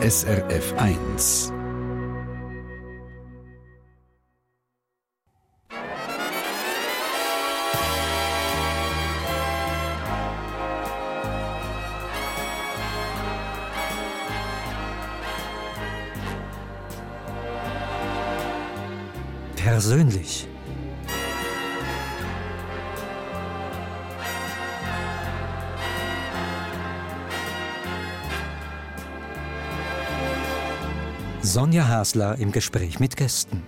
SRF 1. Persönlich. Sonja Hasler im Gespräch mit Gästen.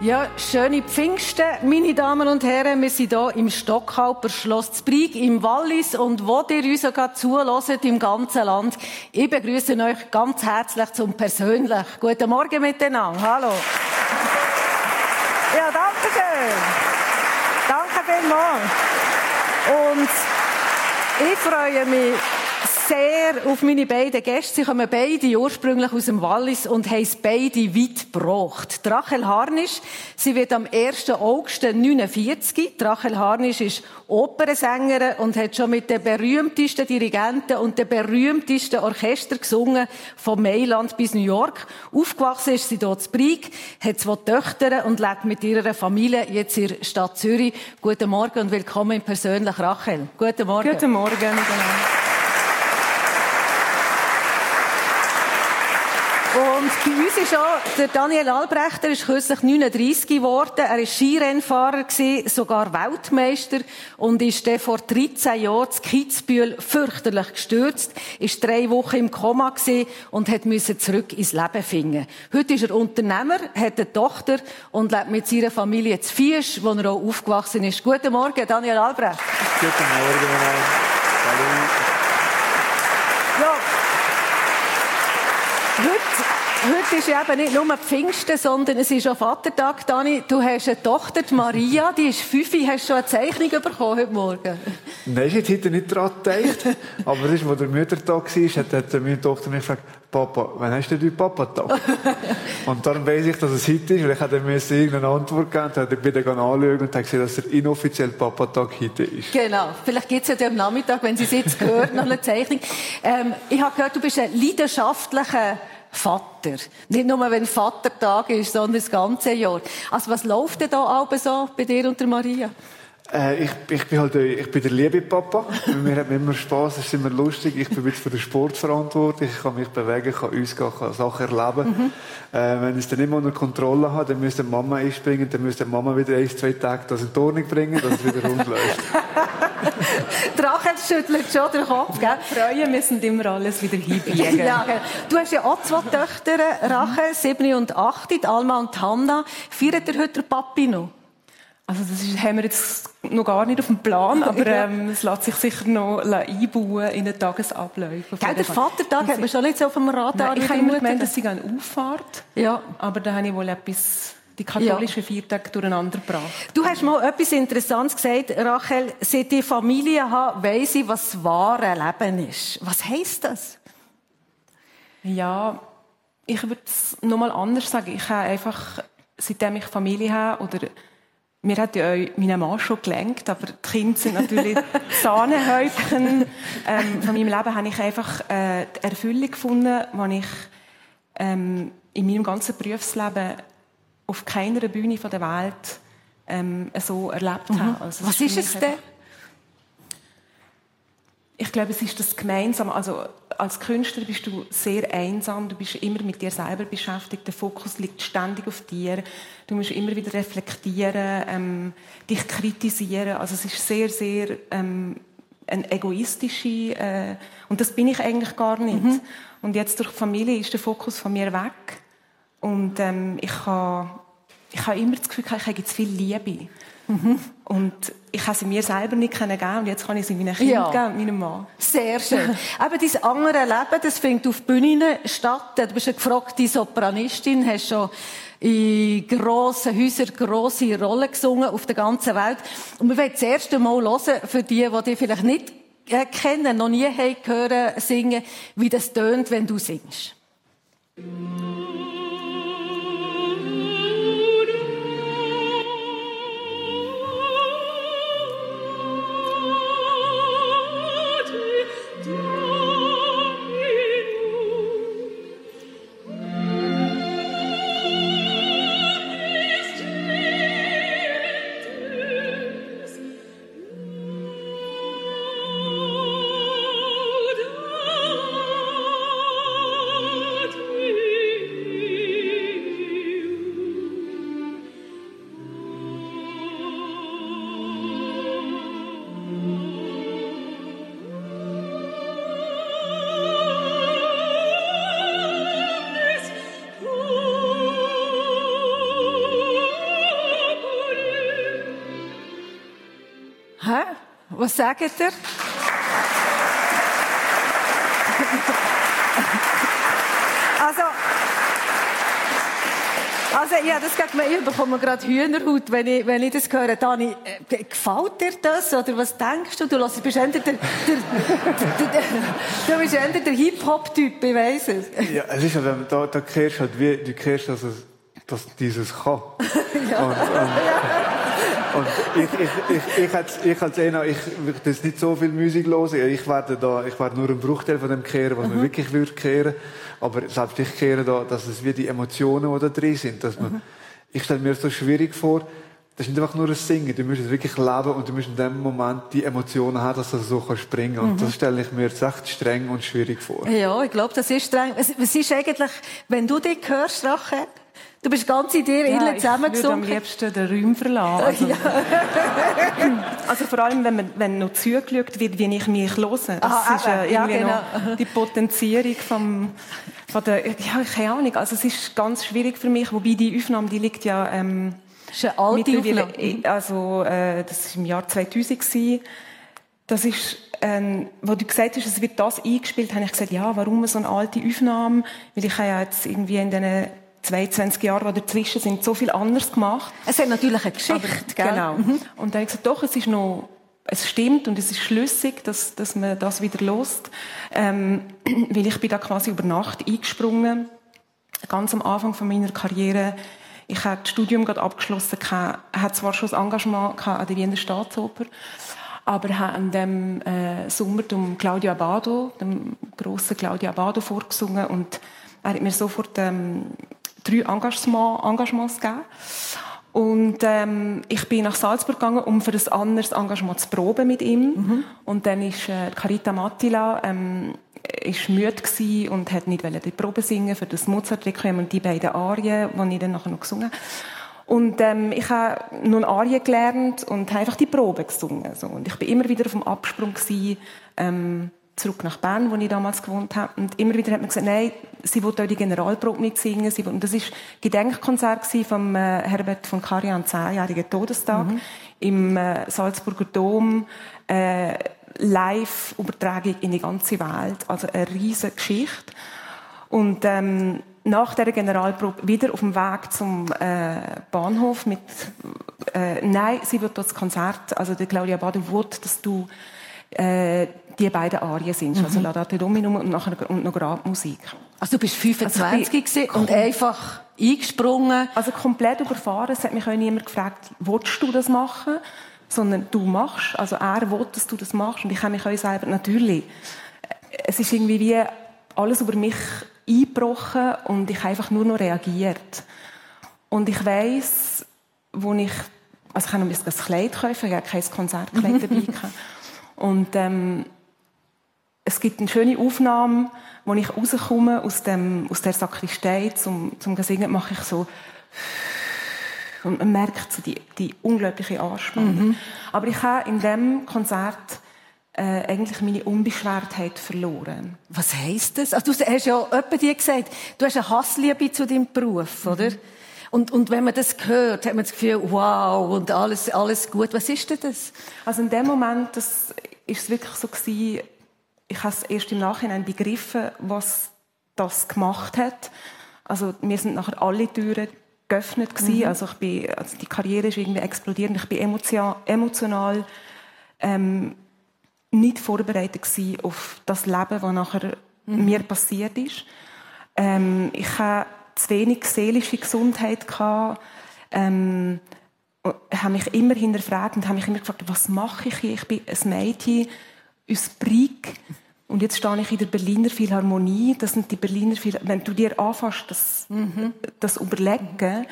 Ja, schöne Pfingsten, meine Damen und Herren. Wir sind hier im Stockhalper Schloss Zbrieg im Wallis und wo ihr uns gerade zuhört im ganzen Land. Ich begrüße euch ganz herzlich zum Persönlich. Guten Morgen miteinander. Hallo. Ja, danke schön. Danke vielmals. Und ich freue mich sehr auf meine beiden Gäste. Sie kommen beide ursprünglich aus dem Wallis und haben es beide weit gebracht. Rachel Harnisch, sie wird am 1. August 49. Rachel Harnisch ist Opernsängerin und hat schon mit den berühmtesten Dirigenten und den berühmtesten Orchester gesungen, von Mailand bis New York. Aufgewachsen ist sie dort in Brieg, hat zwei Töchter und lebt mit ihrer Familie jetzt in der Stadt Zürich. Guten Morgen und willkommen im persönlich Rachel. Guten Morgen. Guten Morgen. Genau. Und bei uns ist auch der Daniel Albrechter, ist kürzlich 39 geworden. Er war Skirennfahrer sogar Weltmeister und ist dann vor 13 Jahren zu Kitzbühel fürchterlich gestürzt, ist drei Wochen im Koma und hat müssen zurück ins Leben finden. Heute ist er Unternehmer, hat eine Tochter und lebt mit seiner Familie zu Fiesch, wo er auch aufgewachsen ist. Guten Morgen, Daniel Albrecht. Guten Morgen, Hallo. Heute ist eben nicht nur Pfingsten, sondern es ist auch Vatertag, Dani. Du hast eine Tochter, die Maria, die ist fünf. Hast du schon eine Zeichnung bekommen heute Morgen? Nein, ich hätte nicht daran gedacht. Aber das ist, wo der Müttertag war, hat, hat meine Tochter mich gefragt, Papa, wann hast du deinen Papa-Tag? und darum weiss ich, dass es heute ist, weil ich hätte mir irgendeine Antwort gegeben, dann bin ich anschauen und habe gesehen, dass der inoffiziell Papa-Tag heute ist. Genau. Vielleicht gibt es ja am Nachmittag, wenn Sie es jetzt gehört, noch eine Zeichnung. Ähm, ich habe gehört, du bist ein leidenschaftlicher Vater. Nicht nur, wenn Vatertag ist, sondern das ganze Jahr. Also was läuft denn da aber so bei dir und der Maria? Äh, ich, ich, bin halt, ich bin der liebe Papa. Mir hat immer Spaß, es ist immer lustig. Ich bin jetzt für den Sport verantwortlich. Ich kann mich bewegen, kann ausgehen, kann Sachen erleben. Mhm. Äh, wenn ich es dann immer unter Kontrolle habe, dann müsste Mama einspringen, dann müsste Mama wieder ein, zwei Tage das in Turnung bringen, dass es wieder rund läuft. Rachel schüttelt schon den Kopf, gell? Freuen müssen immer alles wieder hinbiegen. ja, du hast ja auch zwei Töchter, Rachel, sieben und acht, Alma und Hanna. Feiert ihr heute Papi noch? Also das ist, haben wir jetzt noch gar nicht auf dem Plan, aber ähm, es lässt sich sicher noch einbauen in den Tagesabläufen. Gell, der Vatertag hat man schon nicht so auf dem Radar. Nein, ich habe immer gemeint, dass sie eine Auffahrt. Ja. Aber da habe ich wohl etwas die katholischen ja. Viertage durcheinander gebracht. Du hast mal etwas Interessantes gesagt, Rachel. Seit die Familie haben, weiss ich, was das wahre Leben ist. Was heisst das? Ja, ich würde es nochmal anders sagen. Ich habe einfach, seitdem ich Familie habe, oder mir hat ja meine Mann schon gelenkt, aber die Kinder sind natürlich Sahnehäubchen. Ähm, von meinem Leben habe ich einfach äh, die Erfüllung gefunden, die ich ähm, in meinem ganzen Berufsleben auf keiner Bühne der Welt ähm, so erlebt mhm. habe. Also, Was ist es denn? Ich glaube, es ist das Gemeinsame. Also, als Künstler bist du sehr einsam. Du bist immer mit dir selber beschäftigt. Der Fokus liegt ständig auf dir. Du musst immer wieder reflektieren, ähm, dich kritisieren. Also, es ist sehr, sehr, ähm, eine egoistische, äh, und das bin ich eigentlich gar nicht. Mhm. Und jetzt durch die Familie ist der Fokus von mir weg. Und ähm, ich habe ich habe immer das Gefühl, ich habe jetzt viel Liebe. Mhm. Und ich habe sie mir selber nicht geben und jetzt kann ich sie meinen Kindern ja. geben und meinem Mann. Sehr schön. Aber dein andere Leben, das findet auf Bühnen statt. Du bist eine gefragte Sopranistin, hast schon in grossen Häusern grosse Rollen gesungen auf der ganzen Welt. Und wir wollen das erste Mal hören, für die, die dich vielleicht nicht äh, kennen, noch nie haben hören singen, wie das tönt, wenn du singst. Was sagt ihr? also, also, ja, das geht mir, ich bekomme gerade Hühnerhaut, wenn ich, wenn ich das höre. Dani, äh, gefällt dir das? Oder was denkst du? Du bist eher der, der, der, du bist eher der Hip-Hop-Typ, ich weiss es. Ja, es ist ja, da, da kehrst halt wie, du kehrst, dass es, dass dieses kann. ja. Und, und, und ich, ich, ich, ich, als, ich als einer, ich würde jetzt nicht so viel Musik hören. Ich werde da, ich werde nur einen Bruchteil von dem kehren, was mhm. man wirklich würde kehren. Aber selbst ich kehre da, dass es wie die Emotionen, die da drin sind, dass man, mhm. ich stelle mir so schwierig vor, das ist nicht einfach nur ein Singen. Du musst es wirklich leben und du musst in dem Moment die Emotionen haben, dass du so springen kannst. Und mhm. das stelle ich mir jetzt echt streng und schwierig vor. Ja, ich glaube, das ist streng. Was ist eigentlich, wenn du dich hörst, Rache, Du bist ganz in dir ja, zusammengesunken. Ich würde am liebsten den Raum verlassen. Also, ja. also vor allem, wenn, man, wenn noch zugeschaut wird, wie ich mich höre. Das Aha, ist äh, irgendwie ja, genau. noch die Potenzierung vom, von der, ja, keine Ahnung. Also es ist ganz schwierig für mich, wobei die Aufnahme, die liegt ja, ähm, das ist eine alte Aufnahme. Also, äh, das war im Jahr 2000 gewesen. Das ist, ähm, wo du gesagt hast, es wird das eingespielt, habe ich gesagt, ja, warum so eine alte Aufnahme? Weil ich habe ja jetzt irgendwie in diesen 22 Jahre, die dazwischen sind, so viel anders gemacht. Es hat natürlich eine Geschichte, Aber, Genau. Mhm. Und dann habe ich gesagt, doch, es ist noch, es stimmt und es ist schlüssig, dass, dass man das wieder lost. Ähm, weil ich bin da quasi über Nacht eingesprungen. Ganz am Anfang von meiner Karriere. Ich habe das Studium gerade abgeschlossen, hatte zwar schon ein Engagement an der Wiener Staatsoper, aber habe an dem äh, Sommer dem Claudio Abado, dem grossen Claudio Abado vorgesungen und er hat mir sofort ähm, drei Engagement, Engagements gegeben. Und ähm, ich bin nach Salzburg gegangen, um für ein anderes Engagement zu proben mit ihm. Mhm. Und dann ist äh, Carita Mattila ähm, ist müde und hat nicht die Probe singen für das Mozart-Requiem und die beiden Arien, die ich dann nachher noch gesungen habe. Und ähm, ich habe nun Arien gelernt und habe einfach die Probe gesungen. So. Und ich bin immer wieder auf dem Absprung gewesen, ähm, zurück nach Bern, wo ich damals gewohnt habe. Und immer wieder hat man gesagt, nein, sie wollte auch die Generalprobe nicht singen. Sie und das war Gedenkkonzert von äh, Herbert von Karajan, zehnjährigen Todestag, mhm. im äh, Salzburger Dom. Äh, Live-Übertragung in die ganze Welt. Also eine riesige Geschichte. Und ähm, nach der Generalprobe wieder auf dem Weg zum äh, Bahnhof mit äh, nein, sie wird das Konzert, also die Claudia Bader will, dass du äh, die beiden Arien sind. Mhm. Also Laudate Dominum und, nachher, und noch Grabmusik. Also du bist 25 also und einfach eingesprungen? Also komplett überfahren. Es hat mich auch niemand gefragt, willst du das machen? Sondern du machst. Also er will, dass du das machst. Und ich habe mich auch selber, natürlich, es ist irgendwie wie alles über mich eingebrochen und ich habe einfach nur noch reagiert. Und ich weiss, wo ich, also ich habe noch ein Kleid kaufen, ich habe kein Konzertkleid dabei gehabt. Und ähm, es gibt eine schöne Aufnahme, wo ich rauskomme aus, dem, aus der Sakristei zum, zum Singen, mache ich so und man merkt so die, die unglaubliche Anspannung. Mhm. Aber ich habe in dem Konzert äh, eigentlich meine Unbeschwertheit verloren. Was heisst das? Also, du hast ja etwa dir gesagt, du hast eine Hassliebe zu deinem Beruf, mhm. oder? Und, und wenn man das hört, hat man das Gefühl, wow, und alles, alles gut. Was ist denn das? Also in dem Moment, das ist es wirklich so gewesen, ich habe es erst im Nachhinein begriffen, was das gemacht hat. Also mir sind nachher alle Türen geöffnet gewesen. Mhm. Also ich bin, also die Karriere ist irgendwie explodiert. Ich bin emotional, emotional ähm, nicht vorbereitet gewesen auf das Leben, was nachher mhm. mir passiert ist. Ähm, ich habe zu wenig seelische Gesundheit gehabt. Ähm, habe mich immer hinterfragt und habe mich immer gefragt, was mache ich hier? Ich bin ein Mädchen aus Brig. Und jetzt stehe ich in der Berliner Philharmonie. Das sind die Berliner Phil Wenn du dir anfängst, das, mhm. das überlegen,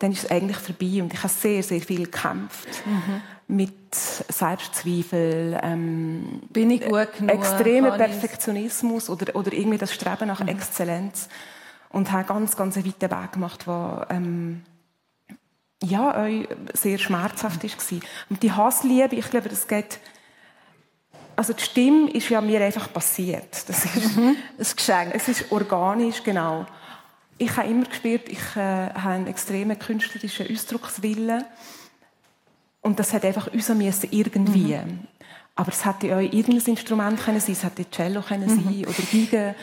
dann ist es eigentlich vorbei. Und ich habe sehr, sehr viel gekämpft. Mhm. Mit Selbstzweifel, ähm, Bin ich gut genug? Extremer Perfektionismus oder, oder irgendwie das Streben nach mhm. Exzellenz. Und habe ganz, ganz einen weiten Weg gemacht, der, ähm, ja, auch sehr schmerzhaft war. Und die Hassliebe, ich glaube, das geht also die Stimme ist ja mir einfach passiert. Das ist mhm. ein Geschenk. Es ist organisch, genau. Ich habe immer gespürt, ich äh, habe einen extremen künstlerischen Ausdruckswillen und das hat einfach uns müssen irgendwie. Mhm. Aber es hätte auch irgendein Instrument können sein, es hätte Cello können sein mhm. oder Geige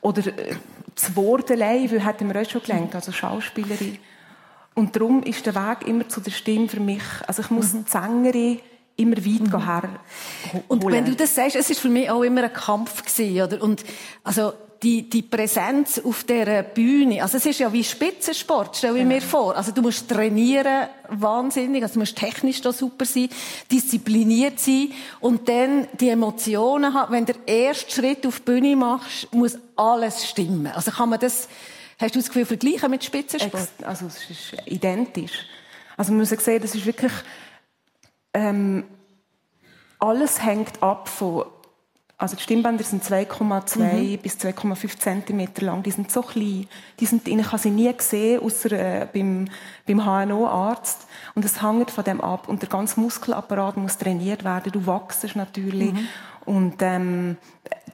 oder äh, das Wort allein, weil hätten wir auch schon gelernt, also Schauspielerin. Und darum ist der Weg immer zu der Stimme für mich, also ich muss mhm. die Sängerin immer weit mhm. her. Und wenn du das sagst, es ist für mich auch immer ein Kampf gewesen, oder? Und also die, die Präsenz auf der Bühne, also es ist ja wie Spitzensport, stell ich genau. mir vor. Also du musst trainieren, wahnsinnig, also du musst technisch da super sein, diszipliniert sein und dann die Emotionen haben. Wenn du den ersten Schritt auf die Bühne machst, muss alles stimmen. Also kann man das, hast du das Gefühl, vergleichen mit Spitzensport? Also es ist identisch. Also man muss sehen, das ist wirklich, ähm, alles hängt ab von also die Stimmbänder sind 2,2 mhm. bis 2,5 cm lang. Die sind so klein. Die sind, ich habe sie nie gesehen, außer äh, beim, beim HNO-Arzt. Und es hängt von dem ab. Und der ganze Muskelapparat muss trainiert werden. Du wachst natürlich. Mhm. Und ähm,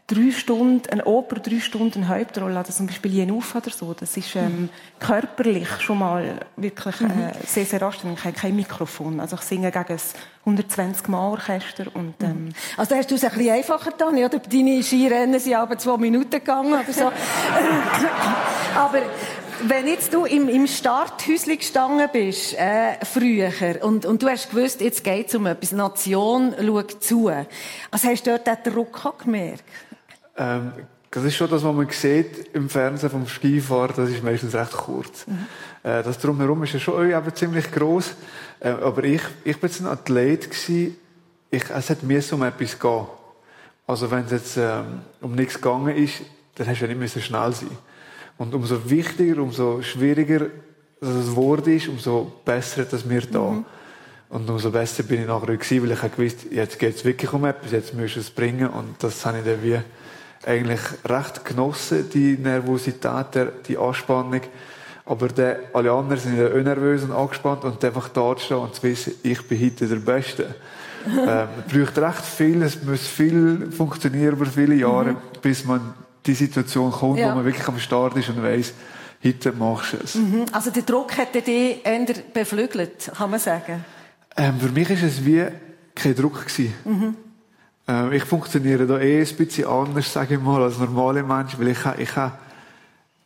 drei Stunden, eine Oper, drei Stunden Hauptrolle, also zum Beispiel Jenuf oder so, das ist ähm, körperlich schon mal wirklich äh, mhm. sehr, sehr anstrengend. Ich habe kein Mikrofon, also ich singe gegen ein 120 Mal Orchester und mhm. ähm, Also hast du es ein bisschen einfacher getan, oder? Deine Skirennen sind aber zwei Minuten gegangen oder so. aber wenn jetzt du im, im Starthäuschen gestanden bist, äh, früher, und, und du hast gewusst, jetzt geht es um etwas, Nation schaut zu. Was hast du dort den Druck gemerkt? Ähm, das ist schon das, was man sieht im Fernsehen vom Skifahren, das ist meistens recht kurz. Mhm. Äh, das drumherum ist ja schon eben ziemlich groß. Äh, aber ich, ich bin jetzt ein Athlet gewesen. Ich, es hat mir um etwas gehen. Also wenn es jetzt ähm, um nichts gegangen ist, dann hast du ja nicht so schnell sein. Und umso wichtiger, umso schwieriger das Wort ist, umso besser hat es mir da. Mhm. Und umso besser bin ich nachher gewesen, weil ich gewusst, jetzt geht es wirklich um etwas, jetzt müsst du es bringen. Und das habe ich dann wie eigentlich recht genossen, die Nervosität, die Anspannung. Aber der, alle anderen sind ja unnervös und angespannt und einfach da stehen und zu wissen, ich bin heute der Beste. ähm, es braucht recht viel, es muss viel funktionieren über viele Jahre, mhm. bis man die Situation kommt, ja. wo man wirklich am Start ist und weiss, heute machst du es. Mhm. Also der Druck hätte dich eher beflügelt, kann man sagen? Ähm, für mich war es wie kein Druck gewesen. Mhm. Ähm, ich funktioniere da eh ein bisschen anders, sage ich mal, als normale Menschen, weil ich, ich,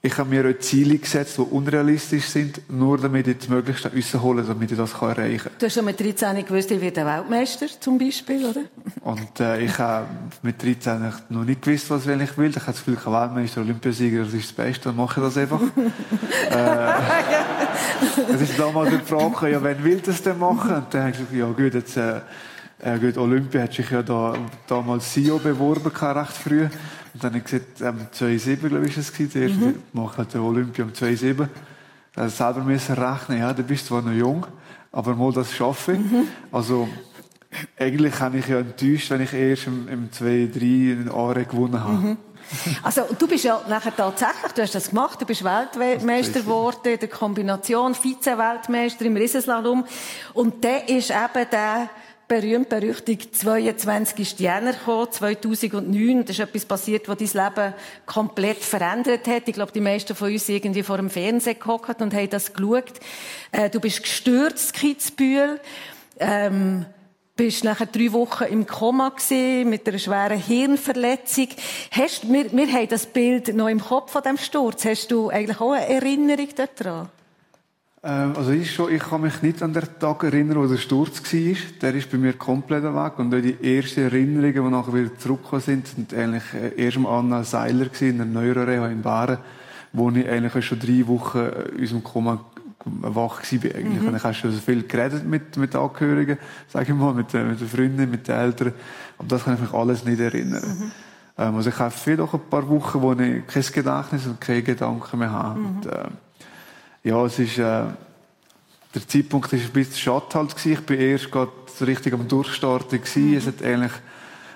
ich habe mir auch Ziele gesetzt, die unrealistisch sind, nur damit ich das Möglichste rausholen damit ich das erreichen kann. Du hast schon mit 13 gewusst, ich werde Weltmeister, zum Beispiel, oder? Und äh, ich habe mit 13 noch nicht gewusst, was ich will. Ich habe das Gefühl, ich Weltmeister, Olympiasieger, das ist das Beste, dann mache ich das einfach. äh, es ist damals die Frage, ja, wen will das denn machen? Und dann habe ich gesagt, ja gut, jetzt... Äh, äh, gut, Olympia hat sich ja da, damals CEO beworben, recht früh. Und dann habe ich gesagt, ähm, 2,7, glaube ich, ist es. Zuerst mhm. mache halt Olympia um 2,7. Also selber müssen rechnen, ja, du bist zwar noch jung, aber mal das schaffe ich. Mhm. Also, eigentlich kann ich ja enttäuscht, wenn ich erst im, im 2, 3 in Aare gewonnen habe. Mhm. Also, du bist ja nachher tatsächlich, du hast das gemacht, du bist Weltmeister geworden in der Kombination, Vize-Weltmeister im Riesenslalom. Und der ist eben der, berühmt berüchtigt 22. Jänner gekommen, 2009. Da ist etwas passiert, was dein Leben komplett verändert hat. Ich glaube, die meisten von uns irgendwie vor dem Fernsehen gehockt und haben das geschaut. Äh, du bist gestürzt, Kitzbühel. Ähm, bist nachher drei Wochen im Koma gewesen, mit einer schweren Hirnverletzung. Hast, wir, wir haben das Bild noch im Kopf von dem Sturz. Hast du eigentlich auch eine Erinnerung daran? Ähm, also ich, schon, ich kann mich nicht an den Tag erinnern, wo der Sturz war. Der ist bei mir komplett weg. Und die ersten Erinnerungen, die nachher wieder zurückgekommen sind, sind eigentlich äh, erst mal Anna Seiler gewesen, in der Neuroreha in Baren, wo ich eigentlich schon drei Wochen in unserem Koma wach war eigentlich. Mhm. Und ich habe schon so viel geredet mit, mit Angehörigen, sage ich mal, mit, mit den Freunden, mit den Eltern. Aber das kann ich mich alles nicht erinnern. Mhm. Ähm, also ich habe viel doch ein paar Wochen, wo ich kein Gedächtnis und keine Gedanken mehr habe. Mhm. Und, äh, ja, es ist, äh, der Zeitpunkt war ein bisschen schade halt gewesen. Ich bin erst gerade so richtig am Durchstarten gewesen. Mhm. Es hat eigentlich,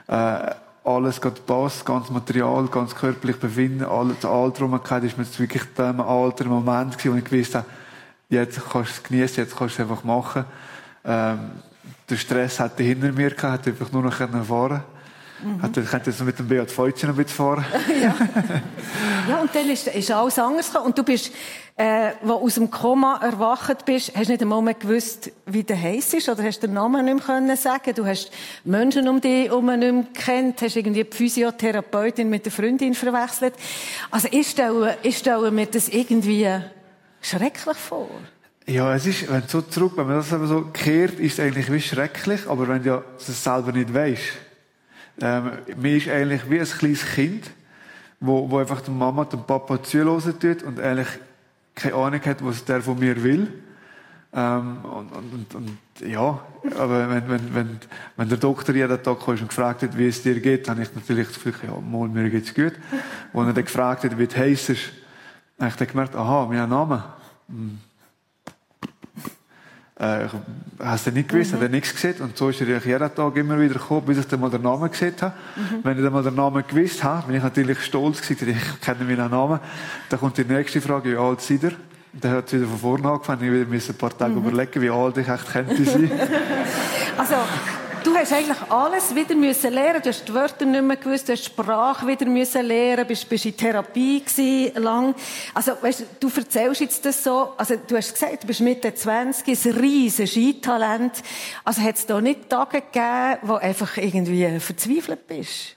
äh, alles gerade passt, ganz Material, ganz körperlich befinden, alles, Alter umgekehrt ist mir jetzt wirklich der alter Moment gewesen, wo ich gewusst habe, jetzt kannst du es genießen, jetzt kannst du es einfach machen. Ähm, der Stress hat hinter mir gehabt, hat einfach nur noch fahren Mhm. Ich könnte jetzt mit dem Beat Feutschen ein bisschen fahren. ja. ja, und dann ist, ist alles anders gekommen. Und du bist, äh, wo aus dem Koma erwacht bist, hast nicht einmal mehr gewusst, wie der heiß ist, oder hast den Namen nicht mehr können sagen. Du hast Menschen um dich herum nicht mehr gekannt, hast irgendwie die Physiotherapeutin mit der Freundin verwechselt. Also ich stelle, ich stelle mir das irgendwie schrecklich vor. Ja, es ist, wenn so zurück, wenn man das so kehrt, ist es eigentlich wie schrecklich, aber wenn du das selber nicht weißt, ähm, mir ist eigentlich wie ein kleines Kind, wo, wo einfach der Mama, dem Papa zuhören tut und eigentlich keine Ahnung hat, was der von mir will. Ähm, und, und, und, ja, aber wenn, wenn, wenn, wenn der Doktor jeden Tag kommt und gefragt hat, wie es dir geht, dann habe ich natürlich das Gefühl, ja, mal, mir geht's gut. Und er dann gefragt hat, wie du heisst, habe ich dann gemerkt, aha, mein Name. Hm äh, ich habe es nicht gewusst, mhm. habe nichts gesehen. Und so ist er jeden Tag immer wieder gekommen, bis ich dann mal den Namen gesehen habe. Mhm. Wenn ich dann mal den Namen gewusst habe, bin ich natürlich stolz gewesen, ich kenne meinen Namen. Dann kommt die nächste Frage, wie alt seid ihr? Dann hat es wieder von vorne angefangen. Ich musste ein paar Tage mhm. überlegen, wie alt ich echt könnte sein. also, hast eigentlich alles wieder müssen lernen. Du hast die Wörter nicht mehr gewusst, du hast die Sprache wieder müssen lernen, bist, bist in Therapie gewesen, lang. Also, weißt du, erzählst jetzt das so, also, du hast gesagt, du bist Mitte 20, ein riesen Skitalent. Also, hat es da nicht Tage gegeben, wo einfach irgendwie verzweifelt bist?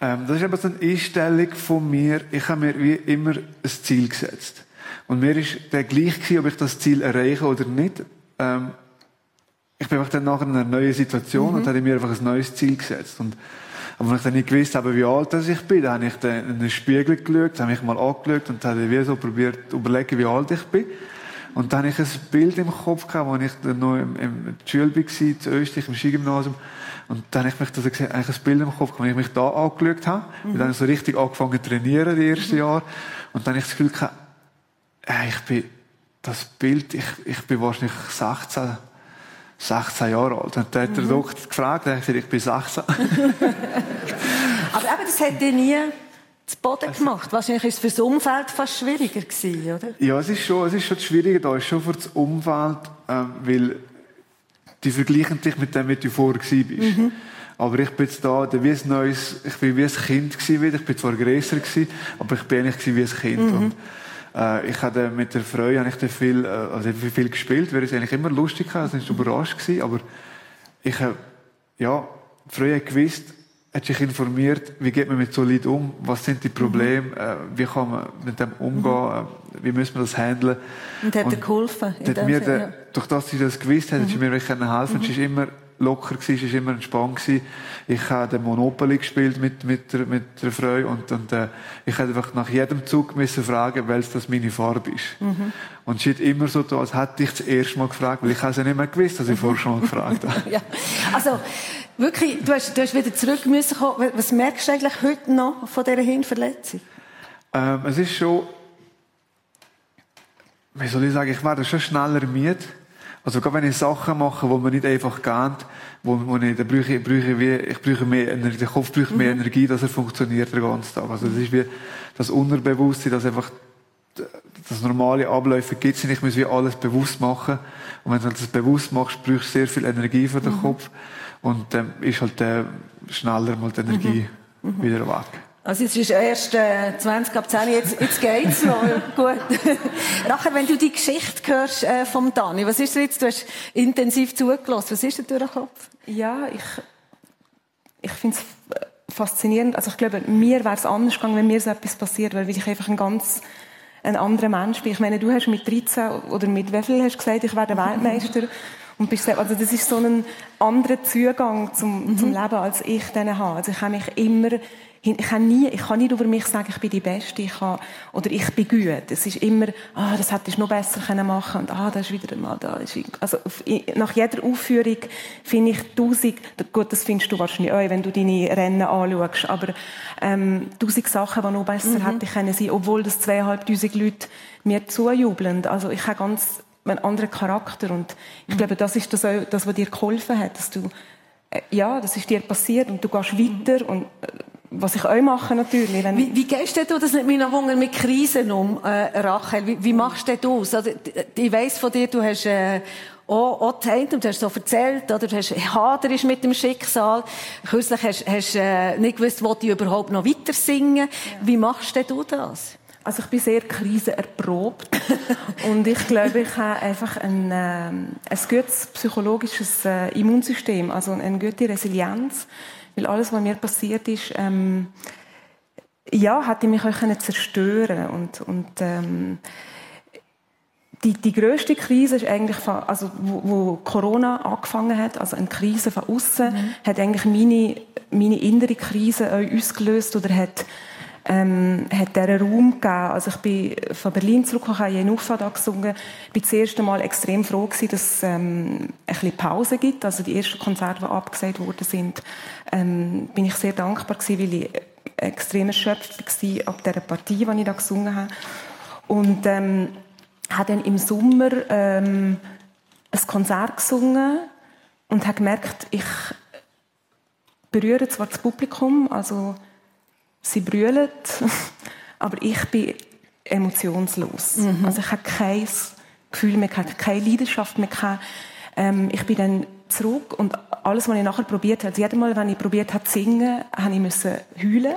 Ähm, das ist aber so eine Einstellung von mir. Ich habe mir wie immer ein Ziel gesetzt. Und mir ist der gleich gewesen, ob ich das Ziel erreiche oder nicht. Ähm, ich bin einfach dann nachher in einer neuen Situation mhm. und habe mir einfach ein neues Ziel gesetzt. Und, aber wenn ich dann nicht gewusst habe, wie alt ich bin, dann habe ich dann in den Spiegel geschaut, habe mich mal angeschaut und habe wie so probiert zu überlegen, wie alt ich bin. Und dann habe ich ein Bild im Kopf gehabt, als ich dann noch im, im Schule war, in Österreich, im Skigymnasium. Und dann habe ich mich das gesehen, eigentlich ein Bild im Kopf, als ich mich da angeschaut habe. Mhm. Und dann so richtig angefangen zu trainieren, die ersten mhm. Jahre. Und dann habe ich das Gefühl gehabt, äh, ich bin, das Bild, ich, ich bin wahrscheinlich 16, 16 Jahre alt. Und dann hat der mhm. Doktor gefragt, ich gesagt, ich bin 16. Aber eben, das hat dir nie zu Boden gemacht. Wahrscheinlich ist es für das Umfeld fast schwieriger gewesen, oder? Ja, es ist schon, es ist schon schwieriger da, ist schon für das Umfeld, ähm, weil die vergleichen dich mit dem, wie du vorher bist. Mhm. Aber ich bin jetzt da, wie ein neues, ich bin wie ein Kind gewesen, ich bin zwar grösser gewesen, aber ich bin eigentlich wie ein Kind. Mhm. Und äh, ich hatte mit der Freude habe ich viel, äh, also viel gespielt, weil ich eigentlich immer lustig hatte, also ich war überrascht gewesen, aber ich habe, ja, die Freude gewusst, hat sich informiert, wie geht man mit so Leuten um, was sind die Probleme, mhm. äh, wie kann man mit dem umgehen, mhm. wie muss man das handeln. Und hat er geholfen? Hat mir der, ja. Durch das sie das gewusst hat, mhm. hat sie mir wirklich helfen. Mhm. Sie ist immer locker sie ist immer entspannt gewesen. Ich habe Monopoly gespielt mit, mit, der, mit der Frau und, und äh, ich habe einfach nach jedem Zug müssen fragen, welches das meine Farbe ist. Mhm. Und sie hat immer so da, als hätte ich das erste Mal gefragt, weil ich habe es ja nicht mehr gewusst, dass ich vorher schon mal gefragt habe. ja. Also, wirklich, du hast, du hast wieder zurück müssen kommen. Was merkst du eigentlich heute noch von dieser Hirnverletzung? Ähm, es ist schon, wie soll ich sagen, ich werde schon schneller müde. Also gerade wenn ich Sachen mache, wo man nicht einfach geht, wo, wo ich, dann brauche ich, brauche wie, ich brauche mehr Energie, der Kopf braucht mehr mhm. Energie, dass er funktioniert den ganzen Tag. Also das ist wie das Unterbewusstsein, dass einfach das normale Abläufe gibt es nicht. Ich muss wie alles bewusst machen. Und wenn du das bewusst machst, brauchst du sehr viel Energie für den mhm. Kopf. Und dann ist halt äh, schneller mal die Energie mhm. mhm. wieder weg. Also es ist erst äh, 20 ab 10, jetzt, jetzt geht's noch. Gut. Nachher, wenn du die Geschichte hörst äh, vom Dani, was ist jetzt? Du hast intensiv zugelassen. Was ist denn durch den Kopf? Ja, ich, ich finde es faszinierend. Also ich glaube, mir wäre es anders gegangen, wenn mir so etwas passiert wäre, weil ich einfach ein ganz ein anderer Mensch bin. Ich meine, du hast mit 13 oder mit wie viel hast gesagt, ich werde Weltmeister. Und bist, also das ist so ein anderer Zugang zum, mhm. zum Leben, als ich dann habe. Also ich habe mich immer ich kann nie, ich kann nicht über mich sagen, ich bin die Beste, ich kann, oder ich bin gut. Es ist immer, ah, das hättest du noch besser können machen und ah, da ist wieder mal da. Also, nach jeder Aufführung finde ich tausend, gut, das findest du wahrscheinlich auch, wenn du deine Rennen anschaust, aber, ähm, tausend Sachen, die noch besser mhm. hätten können sein, obwohl das zweieinhalbtausend Leute mir zujubeln. Also, ich habe ganz, einen anderen Charakter und ich mhm. glaube, das ist das, das, was dir geholfen hat, dass du, äh, ja, das ist dir passiert und du gehst weiter und, äh, was ich auch mache natürlich. Wie, wie gehst du das nicht mehr Hunger mit Krisen um, äh, Rachel? Wie, wie machst du das? Also, ich weiss von dir, du hast äh, auch, auch die und du hast so erzählt, oder du hast haderisch mit dem Schicksal. Kürzlich hast, du äh, nicht gewusst, wo du überhaupt noch weiter singen. Ja. Wie machst du das? Also ich bin sehr krisenerprobt. Und ich glaube, ich habe einfach ein, äh, ein gutes psychologisches äh, Immunsystem, also eine gute Resilienz, weil alles, was mir passiert ist, ähm, ja, hätte mich auch können zerstören. Und und ähm, die, die größte Krise ist eigentlich, von, also wo, wo, Corona angefangen hat, also eine Krise von außen, mhm. hat eigentlich meine, meine innere Krise ausgelöst oder hat ähm, hat der Raum gegeben. Also ich bin von Berlin zurückgekommen, habe in Ufa da gesungen. Ich bin das erste Mal extrem froh gewesen, dass es ähm, ein bisschen Pause gibt. Also die ersten Konzerte, die abgesagt worden sind, ähm, bin ich sehr dankbar gewesen, weil ich extrem erschöpft war ab dieser Partie, die ich da gesungen habe. Und ähm, habe dann im Sommer ähm, ein Konzert gesungen und habe gemerkt, ich berühre zwar das Publikum, also sie brüllen, aber ich bin emotionslos. Mhm. Also ich habe kein Gefühl mehr, keine Leidenschaft mehr. Ähm, ich bin dann zurück und alles, was ich nachher probiert habe, also jedes Mal, wenn ich probiert habe zu singen, habe ich müssen heulen.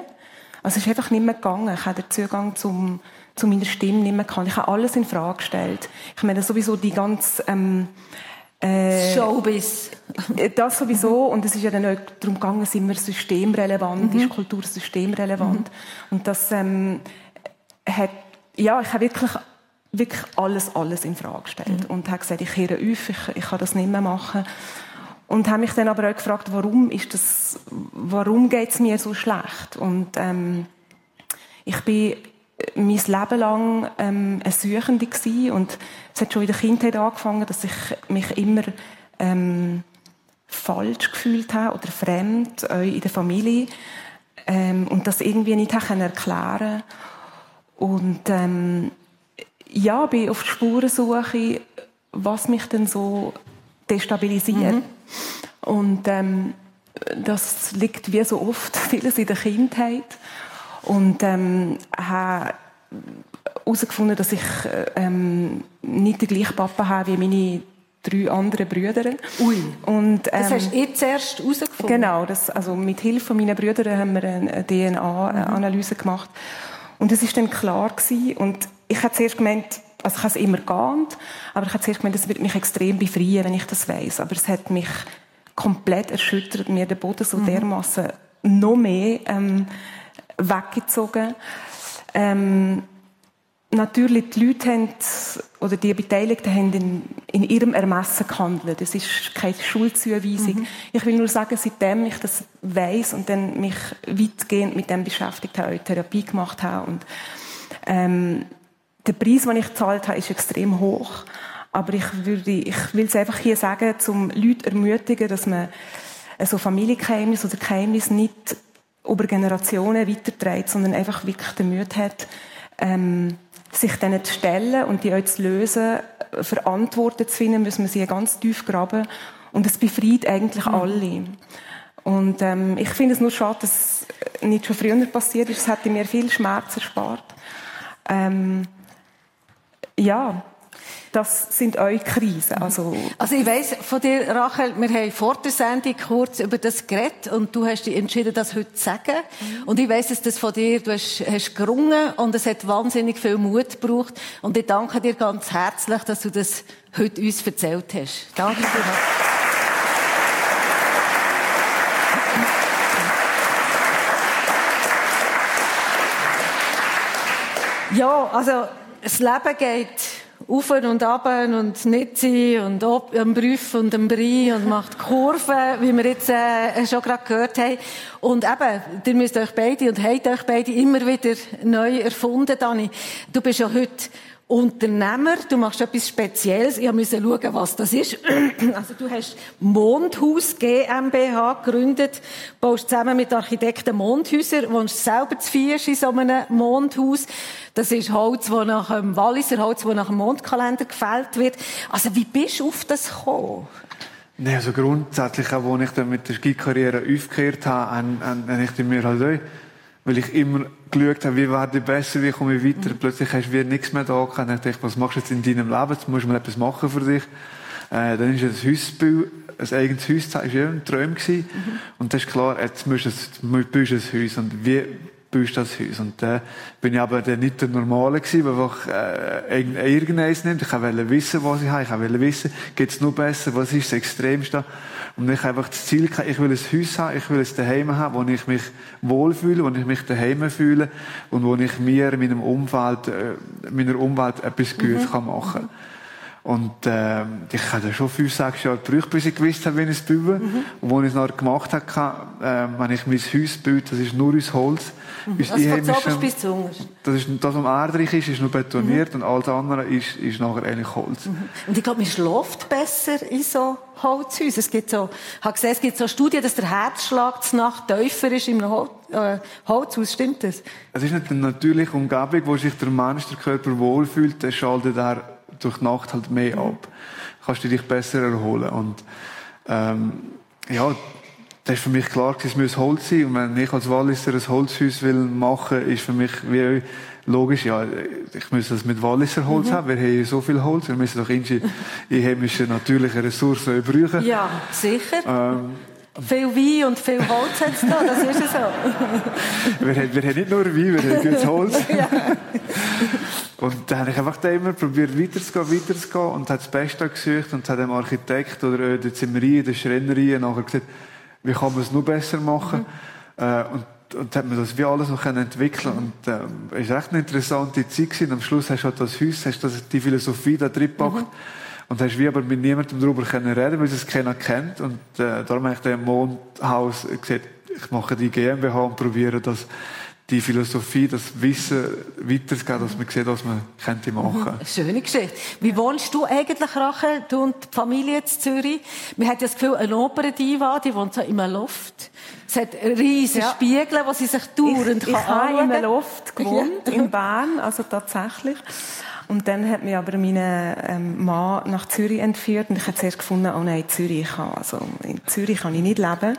Also es ist einfach nicht mehr gegangen. Ich habe den Zugang zum, zu meiner Stimme nicht mehr gehabt. Ich habe alles in Frage gestellt. Ich meine sowieso die ganze ähm, äh, Showbiz. Äh, das sowieso. Und es ist ja dann auch darum gegangen, sind wir systemrelevant, mhm. ist Kultur systemrelevant. Mhm. Und das ähm, hat, ja, ich habe wirklich, wirklich alles, alles in Frage gestellt. Mhm. Und habe gesagt, ich höre auf, ich, ich kann das nicht mehr machen. Und habe mich dann aber auch gefragt, warum ist das, warum geht es mir so schlecht? Und ähm, ich bin mein Leben lang ähm, eine Suchende gewesen. und es hat schon in der Kindheit angefangen, dass ich mich immer ähm, falsch gefühlt habe oder fremd auch in der Familie ähm, und das irgendwie nicht erklären und ähm, ja, bin auf die Spurensuche, was mich denn so destabilisiert. Mhm. Und ähm, das liegt wie so oft vieles in der Kindheit. Und ähm, habe herausgefunden, dass ich ähm, nicht den gleichen Papa habe wie meine drei anderen Brüder. Ui. Und, ähm, das hast du jetzt erst herausgefunden? Genau. Das, also mit Hilfe meiner Brüder haben wir eine DNA-Analyse mhm. gemacht. Und es ist dann klar gewesen, und ich habe zuerst gemeint, also ich habe es immer geahnt, aber ich habe zuerst gemeint, es wird mich extrem befreien, wenn ich das weiß. Aber es hat mich komplett erschüttert, mir den Boden so mhm. dermaßen noch mehr ähm, weggezogen. Ähm, natürlich, die Leute haben, oder die Beteiligten haben in, in ihrem Ermessen gehandelt. Es ist keine Schuldzuweisung. Mhm. Ich will nur sagen, seitdem ich das weiß und dann mich weitgehend mit dem beschäftigt habe, Therapie gemacht habe und ähm, der Preis, den ich gezahlt habe, ist extrem hoch. Aber ich, würde, ich will es einfach hier sagen, um Leute ermutigen, dass man so Familiengeheimnis oder Geheimnis nicht über Generationen weiterträgt, sondern einfach wirklich den Mut hat, ähm, sich denen zu stellen und die auch zu lösen, verantwortet zu finden, müssen wir sie ganz tief graben. Und es befreit eigentlich mhm. alle. Und ähm, ich finde es nur schade, dass es nicht schon früher passiert ist. Es hätte mir viel Schmerz erspart. Ähm, ja, das sind eure Krisen. Also, also ich weiss von dir, Rachel, wir haben vor der Sendung kurz über das geredet und du hast dich entschieden, das heute zu sagen. Mhm. Und ich weiss, dass das von dir, du hast, hast gerungen und es hat wahnsinnig viel Mut gebraucht. Und ich danke dir ganz herzlich, dass du das heute uns erzählt hast. Danke dir. Ja, also das Leben geht auf und ab und nicht sein und ob, am Brief und am Brie und macht Kurven, wie wir jetzt äh, schon gerade gehört haben. Und eben, ihr müsst euch beide und habt euch beide immer wieder neu erfunden, Dani. Du bist ja heute Unternehmer, du machst etwas Spezielles. Ich musste schauen, was das ist. Also du hast Mondhaus GmbH gegründet, baust zusammen mit Architekten Mondhäuser, wohnst selber zu vier in so einem Mondhaus. Das ist Holz, das nach dem Walliser Holz, das nach dem Mondkalender gefällt wird. Also wie bist du auf das gekommen? Nein, also grundsätzlich auch, als ich dann mit der Skikarriere aufgekehrt habe, habe ich mir halt weil ich immer geschaut habe, wie werde ich besser, wie komme ich weiter. Plötzlich hast du wieder nichts mehr da gehabt. Dann dachte ich, was machst du jetzt in deinem Leben? Jetzt musst du mal etwas machen für dich. Äh, dann ist ein Hausbau, ein eigenes Haus, das war ja ein Traum. Mhm. Und das ist klar, jetzt musst du, ein, baust du ein Haus. Und wie baust du das Haus? Und dann äh, bin ich aber dann nicht der Normale gewesen, der einfach äh, irgendeins nimmt. Ich wollte wissen, was ich habe. Ich wollte wissen, geht es noch besser? Was ist das Extremste? Und ich habe einfach das Ziel gehabt, ich will ein Haus haben, ich will ein Daheim haben, wo ich mich wohlfühle, wo ich mich daheim fühle und wo ich mir, meinem Umfeld, äh, meiner Umwelt etwas Gutes mhm. machen kann. Und äh, ich hatte schon fünf, sechs Jahre gebraucht, bis ich gewusst habe, wie ich es baue. Mhm. Und als ich es noch gemacht habe, äh, wenn ich mein Haus baue, das ist nur aus Holz. Mhm. Das ist bis zu Das ist das, was Erdreich ist, ist nur betoniert mhm. und alles andere ist, ist nachher eigentlich Holz. Mhm. Und ich glaube, man schläft besser in so Holzhäusern. Es gibt so, ich habe gesehen, es gibt so Studien, dass der Herzschlag zur Nacht tiefer ist in einem Hol äh, Holzhaus. Stimmt das? Es ist nicht eine natürliche Umgebung, wo sich der Mensch, der Körper wohlfühlt, der schaltet er durch die Nacht halt mehr ab. Kannst du dich besser erholen. Und, ähm, ja, das ist für mich klar, es muss Holz sein. Und wenn ich als Walliser ein Holzhaus will machen, ist für mich wie logisch, ja, ich muss das mit Walliser Holz mhm. haben. Wir haben so viel Holz. Wir müssen doch irgendwie inheimische natürliche Ressourcen brauchen. Ja, sicher. Ähm, viel Wein und viel Holz hat es da, das ist ja so. wir, haben, wir haben nicht nur Wein, wir haben gutes Holz. ja. Und dann habe ich einfach da immer probiert weiterzugehen, weiterzugehen und habe das Beste gesucht und habe dem Architekt oder der Zimmerie, der Schreinerei nachher gesagt, wie kann man es noch besser machen? Mhm. Äh, und und hat man das wie alles noch entwickeln und ähm, es war echt eine interessante Zeit gewesen. Am Schluss hast du halt das Haus, hast du die Philosophie da drin gepackt mhm. und hast wie aber mit niemandem darüber können reden, weil es keiner kennt und äh, darum habe ich dann im Mondhaus gesagt, ich mache die GmbH und probiere das die Philosophie, das Wissen weiterzugeben, dass man sieht, was man könnte machen. Mhm. Schöne Geschichte. Wie wohnst du eigentlich, Rachel, du und die Familie in Zürich? Man hat ja das Gefühl, eine Operndiva, die wohnt so in einem Loft. Es hat riesige ja. Spiegel, wo sie sich dauernd ich, kann Ich habe in einem Loft gewohnt, ja. in Bern, also tatsächlich. Und dann hat mich aber mein ähm, Mann nach Zürich entführt und ich habe zuerst gefunden, oh nein, Zürich, kann, also in Zürich kann ich nicht leben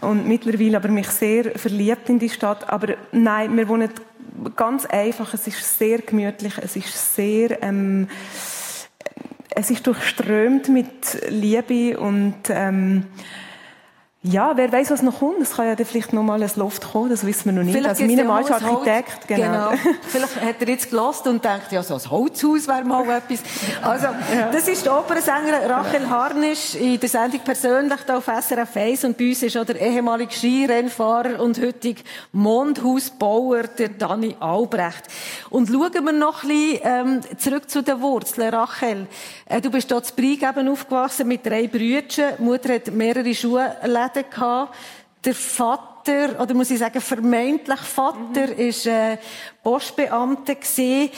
und mittlerweile aber mich sehr verliebt in die Stadt. Aber nein, wir wohnen ganz einfach. Es ist sehr gemütlich. Es ist sehr, ähm, es ist durchströmt mit Liebe und ähm, ja, wer weiß, was noch kommt. Es kann ja dann vielleicht noch mal ein Loft kommen, das wissen wir noch nicht. Vielleicht also mein Mann ist Architekt, genau. genau. Vielleicht hat er jetzt gelost und denkt, ja, so ein Holzhaus wäre mal etwas. Also, ja. das ist die Opernsängerin Rachel Harnisch in der Sendung persönlich da auf SRF 1 und bei uns ist auch der ehemalige Skirennfahrer und heutige Mondhausbauer, der Dani Albrecht. Und schauen wir noch ein bisschen ähm, zurück zu den Wurzeln. Rachel, äh, du bist dort in Breigeben aufgewachsen mit drei Brüdern. Mutter hat mehrere Schuhläden gehabt. Der Vater, oder muss ich sagen, vermeintlich Vater, mhm. ist äh, Postbeamter gewesen.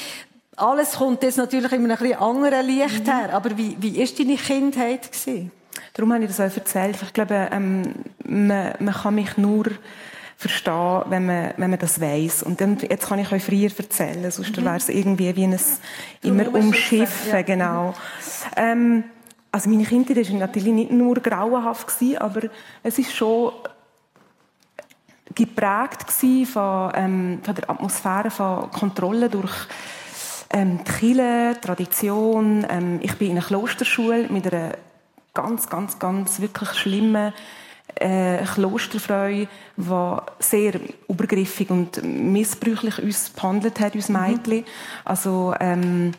Alles kommt jetzt natürlich in einem etwas anderen Licht mhm. her. Aber wie, wie ist deine Kindheit gewesen? Darum habe ich das auch erzählt. Ich glaube, ähm, man, man kann mich nur verstehen, wenn man, wenn man das weiß. Und dann, jetzt kann ich euch früher erzählen, sonst mhm. wäre es irgendwie wie ein immer umschiffen, ja. genau. Ähm, also meine Kindheit war natürlich nicht nur grauenhaft, gewesen, aber es ist schon geprägt von, ähm, von der Atmosphäre von Kontrolle durch ähm, die Kirche, Tradition. Ähm, ich bin in einer Klosterschule mit einer ganz, ganz, ganz wirklich schlimmen äh, Klosterfrau, die sehr übergriffig und missbräuchlich uns behandelt hat, uns. Mädchen. Mhm. Also, ähm,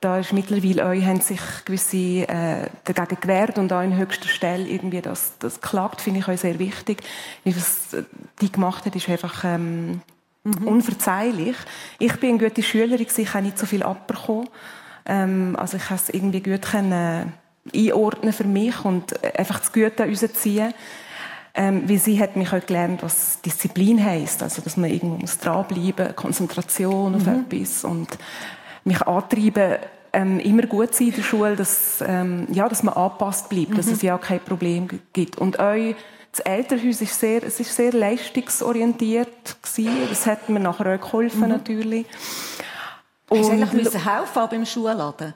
da ist mittlerweile auch, haben sich gewisse äh, dagegen gewehrt und auch in höchster Stelle irgendwie das, das klagt, finde ich auch sehr wichtig. Wie was die gemacht hat, ist einfach ähm, mhm. unverzeihlich. Ich bin eine gute Schülerin, ich habe nicht so viel abbekommen. Ähm, also ich konnte es irgendwie gut können, einordnen für mich und einfach das Gute rausziehen. Ähm, wie sie hat mich auch gelernt, was Disziplin heisst. Also, dass man irgendwo muss dranbleiben, Konzentration auf mhm. etwas und mich antreiben, ähm, immer gut sein in der Schule, dass, ähm, ja, dass man angepasst bleibt, mhm. dass es ja kein Problem gibt. Und euch, das Elternhaus ist sehr, es ist sehr leistungsorientiert gewesen. Das hat mir nachher auch geholfen, mhm. natürlich. Und Hast du eigentlich helfen beim Schulladen?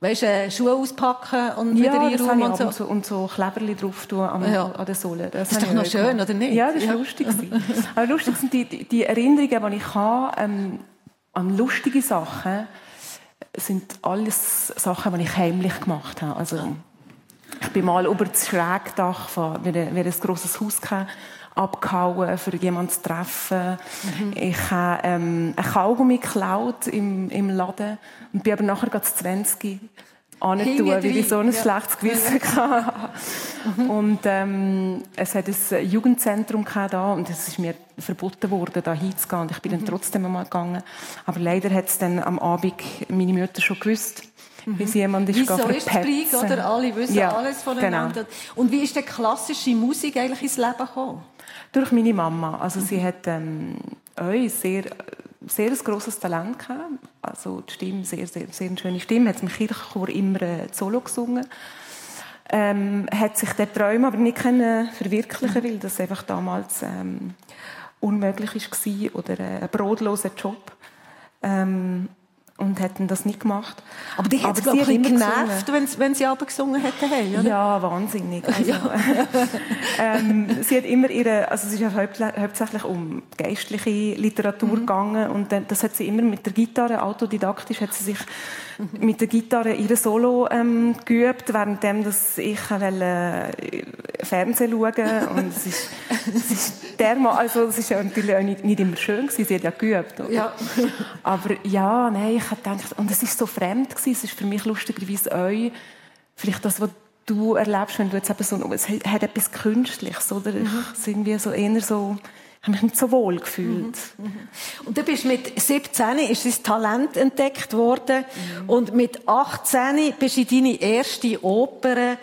Weißt du, äh, Schuhe auspacken und ja, wieder einräumen und und so. so. Und so Kleberli drauf tun an, Ja. an der Sohle. Das, Das ist doch noch schön, gemacht. oder nicht? Ja, das war Ja. lustig. Aber lustig sind die, die, die Erinnerungen, die ich habe ähm, an lustige Sachen, sind alles Sachen, die ich heimlich gemacht habe. Also, ich bin mal über das Schrägdach von, wir ein grosses Haus gehabt, abgehauen, für jemanden zu treffen. Ich habe ähm, ein Kaugummi geklaut im, im Laden und bin aber nachher gerade zu 20 antun, weil ich so ein Ja. schlechtes Gewissen hatte. Und ähm, es hat ein Jugendzentrum da und es ist mir verboten worden, da hinzugehen. Und ich bin dann trotzdem einmal gegangen. Aber leider hat es dann am Abend meine Mutter schon gewusst, wie sie jemand ist Wieso ist verpetzen. oder? Alle wissen Ja, alles voneinander. Genau. Und wie ist die klassische Musik eigentlich ins Leben gekommen? Durch meine Mama. Also sie hat ähm, auch sehr, sehr ein grosses Talent gehabt. Also die Stimme, sehr, sehr, sehr eine schöne Stimme. Hat im Kirchenchor immer äh, Solo gesungen. Ähm, hat sich der Träume aber nicht können verwirklichen, weil das einfach damals ähm, unmöglich war oder äh, ein brotloser Job. Ähm, und dann das nicht gemacht. Aber die hat es, sie glaube ich, immer genervt, wenn, wenn sie aber gesungen hätten. Hey, oder? Ja, wahnsinnig. Also, ähm, sie hat immer ihre, also es ist ja hauptsächlich, um geistliche Literatur gegangen und das hat sie immer mit der Gitarre, autodidaktisch hat sie sich mit der Gitarre ihre Solo ähm, geübt, währenddem dass ich wollte, äh, Fernsehen schauen und es ist, es ist derma, also es ist ja natürlich auch nicht, nicht immer schön gewesen, sie hat ja geübt. Oder? Ja. Aber ja, nein, ich habe gedacht, und es ist so fremd gewesen, es ist für mich lustigerweise euch, vielleicht das, was du erlebst, wenn du jetzt eben so, es hat etwas Künstliches, oder? Ich es irgendwie so eher so, ich habe mich nicht so wohl gefühlt. Und du bist mit 17 ist dein Talent entdeckt worden und mit 18 bist du in deine erste Oper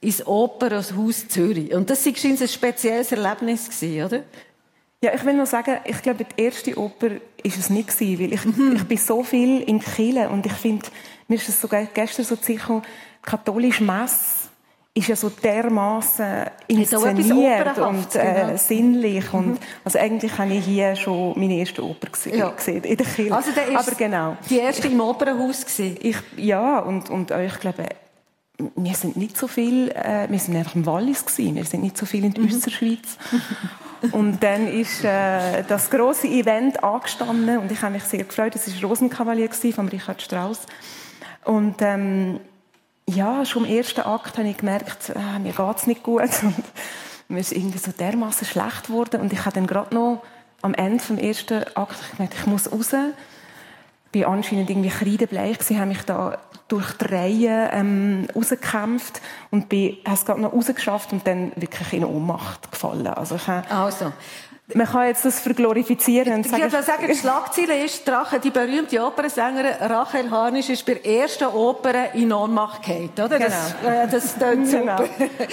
ins Opernhaus Zürich. Und das war ein spezielles Erlebnis, gewesen, oder? Ja, ich will nur sagen, ich glaube, die erste Oper ist es nicht gewesen, weil ich, ich bin so viel in Chile und ich finde, mir ist es sogar gestern so sicher, katholische Messe ist ja so dermaßen inszeniert und Opernhaftes, äh, genau. sinnlich und also eigentlich habe ich hier schon meine erste Oper gesehen, Ja. gesehen in der Kirche. Also der Aber genau. die erste im Opernhaus gewesen. Ich, ja, und, und ich glaube, wir sind nicht so viel, äh, wir sind einfach im Wallis gewesen, wir sind nicht so viel in der Österschweiz. und dann ist äh, das große Event angestanden und ich habe mich sehr gefreut. Das war Rosenkavalier von Richard Strauss. Und ähm, ja, schon im ersten Akt habe ich gemerkt, äh, mir geht's nicht gut und mir ist irgendwie so dermaßen schlecht geworden und ich habe dann gerade noch am Ende vom ersten Akt gemerkt, ich muss raus bin anscheinend irgendwie kreidebleich gewesen, habe mich da durch die Reihe ähm, rausgekämpft und bin, habe es gerade noch rausgeschafft und dann wirklich in Ohnmacht gefallen. Also ich Also, man kann jetzt das verglorifizieren und ich würde sagen, die Schlagzeile ist, Drache, die berühmte Opernsängerin Rachel Harnisch ist bei der ersten Oper in Ohnmacht gefallen, oder? Das, Genau. äh, das tönt Genau.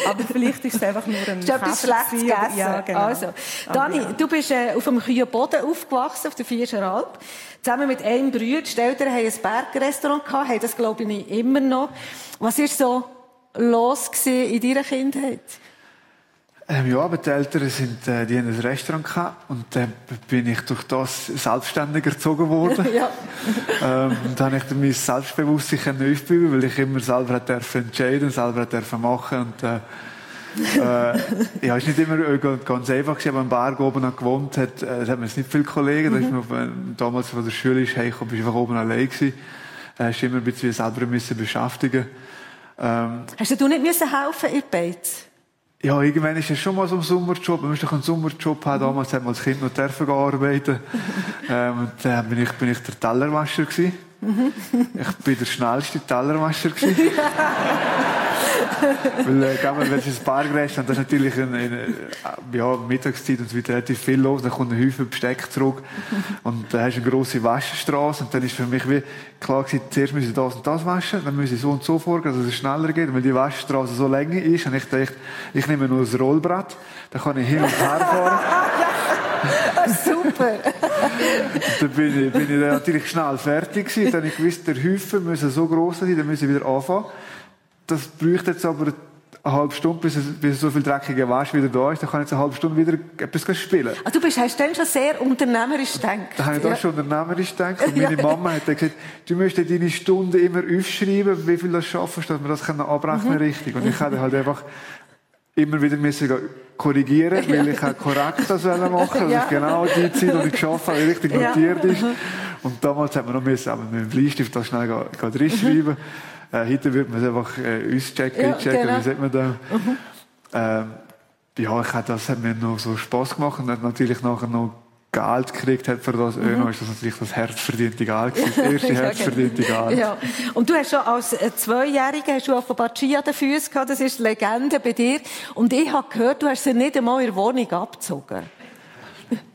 Aber vielleicht ist es einfach nur ein Das ist etwas Schlechtes gegessen. Ja, genau. Also, Dani, du bist äh, auf dem kühlen Boden aufgewachsen, auf der Vierscher Alp. Zusammen mit einem Bruder. Die Eltern haben ein Bergrestaurant gehabt, haben das, glaube ich, immer noch. Was war so los in deiner Kindheit? Ähm, ja, aber die Eltern sind, äh, die haben ein Restaurant gehabt und dann bin ich durch das selbstständiger erzogen worden. ja. ähm, und dann habe ich mein Selbstbewusstsein können aufbauen, weil ich immer selber dürfen entscheiden, selber dürfen machen und äh, äh, ja, es ist nicht immer äh, ganz einfach gewesen, aber am Berg oben noch gewohnt hat, äh, da hat man jetzt nicht viele Kollegen, da ist man, wenn damals von der Schule ist, hey, bist du einfach oben allein gewesen, äh, hast immer ein bisschen selber müssen beschäftigen. Ähm, Hast du nicht müssen helfen in Beiz? Ja, irgendwann ist es schon mal so ein Sommerjob. Man muss doch einen Sommerjob haben. Damals hat man als Kind noch dürfen arbeiten. ähm, und dann bin ich, bin ich der Tellerwascher gewesen. ich bin der schnellste Tellerwascher gewesen. Weil, äh, wenn es ein Bergrestaurant, das ist natürlich in, in, äh, ja, Mittagszeit und so weiter relativ viel los. Dann kommt ein Häufchen Besteck zurück. Und dann hast du eine grosse Waschstraße. Und dann ist für mich wie klar gewesen, zuerst müssen das und das waschen, dann müssen so und so vorgehen, dass es schneller geht. Und wenn die Waschstraße so länger ist, habe ich gedacht, ich nehme nur das Rollbrett, dann kann ich hin und her fahren. Super. dann bin ich, bin ich dann natürlich schnell fertig gewesen. Dann ich gewusst, der Hüfer muss so gross sein, dann müssen wir wieder anfangen. Das bräuchte jetzt aber eine halbe Stunde, bis, bis so viel dreckige Wäsche wieder da ist, dann kann ich jetzt eine halbe Stunde wieder etwas spielen. Also du bist, hast dann schon sehr unternehmerisch gedacht. Da habe ich ja. schon unternehmerisch gedacht. Und meine Mama hat gesagt, du müsstest deine Stunden immer aufschreiben, wie viel du schaffst, dass wir das abrechnen mhm. richtig. Und ich hatte halt einfach immer wieder müssen korrigieren, weil ich auch korrekt das machen wollte, dass ja. genau die Zeit, die ich geschafft habe, richtig notiert ist. Mhm. Und damals hat man noch müssen, aber mit dem Bleistift da schnell reinschreiben. Mhm. Äh, heute würde man es einfach äh, uns checken, ja, checken, genau. wie sagt man da. Mhm. Ähm, ja, ich das hat mir noch so Spass gemacht und hat natürlich nachher noch Geld gekriegt hat für das mhm. ist das natürlich das herzverdiente Geld gewesen. Das erste ja, herzverdiente genau. Geld. Ja. Und du hast schon als äh, Zweijähriger hast du offenbar Ski an den Füßen gehabt. Das ist Legende bei dir. Und ich habe gehört, du hast sie nicht einmal in der Wohnung abgezogen.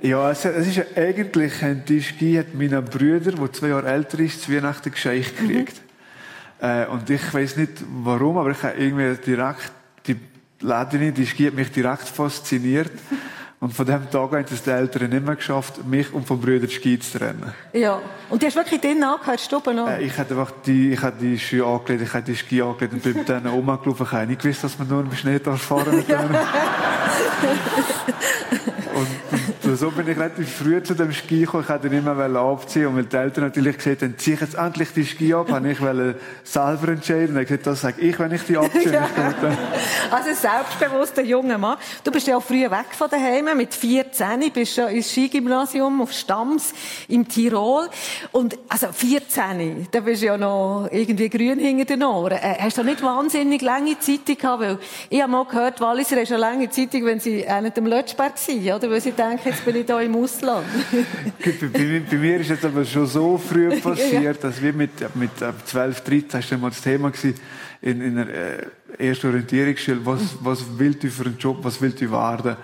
Ja, es, es ist ja eigentlich, die Ski hat mein Bruder, der zwei Jahre älter ist, zu Weihnachten geschenkt mhm. gekriegt. Mhm. Äh, und ich weiß nicht warum, aber ich habe irgendwie direkt, die Läderin, die Ski hat mich direkt fasziniert. Und von dem Tag an haben es die Eltern nicht mehr geschafft, mich und vom Brüder Ski zu trennen. Ja. Und du hast wirklich den angehört, Stube noch? Äh, ich hatte einfach die, ich hatte die Ski angelegt, ich hatte die Ski angelegt und bin mit denen rumgelaufen. Ich habe nicht gewusst, dass man nur im Schnee fahren mit denen. und, und, so bin ich relativ früh zu dem Ski gekommen. Ich wollte ihn immer abziehen. Und weil die Eltern natürlich gesagt haben, zieh jetzt endlich die Ski ab, habe ich selber entscheiden. Und er gesagt, das sage ich, wenn ich die abziehe. ja. Also selbstbewusster junger Mann. Du bist ja auch früh weg von daheim. Mit 14 bist du ja ins Skigymnasium auf Stams im Tirol. Und, also 14, da bist du ja noch irgendwie grün hinter den Ohren. Äh, hast du nicht wahnsinnig lange Zeitung gehabt? Weil ich habe mal gehört, Walliser ist eine lange Zeitung, wenn sie auch nicht am Lötschberg sind, oder? Weil sie denken, jetzt bin ich da im Ausland. bei, bei, mir ist es aber schon so früh passiert, dass wir mit, mit 12, 13, das war mal das Thema gewesen, in, in einer äh, ersten Orientierungsschule, was, was willst du für einen Job, was willst du werden?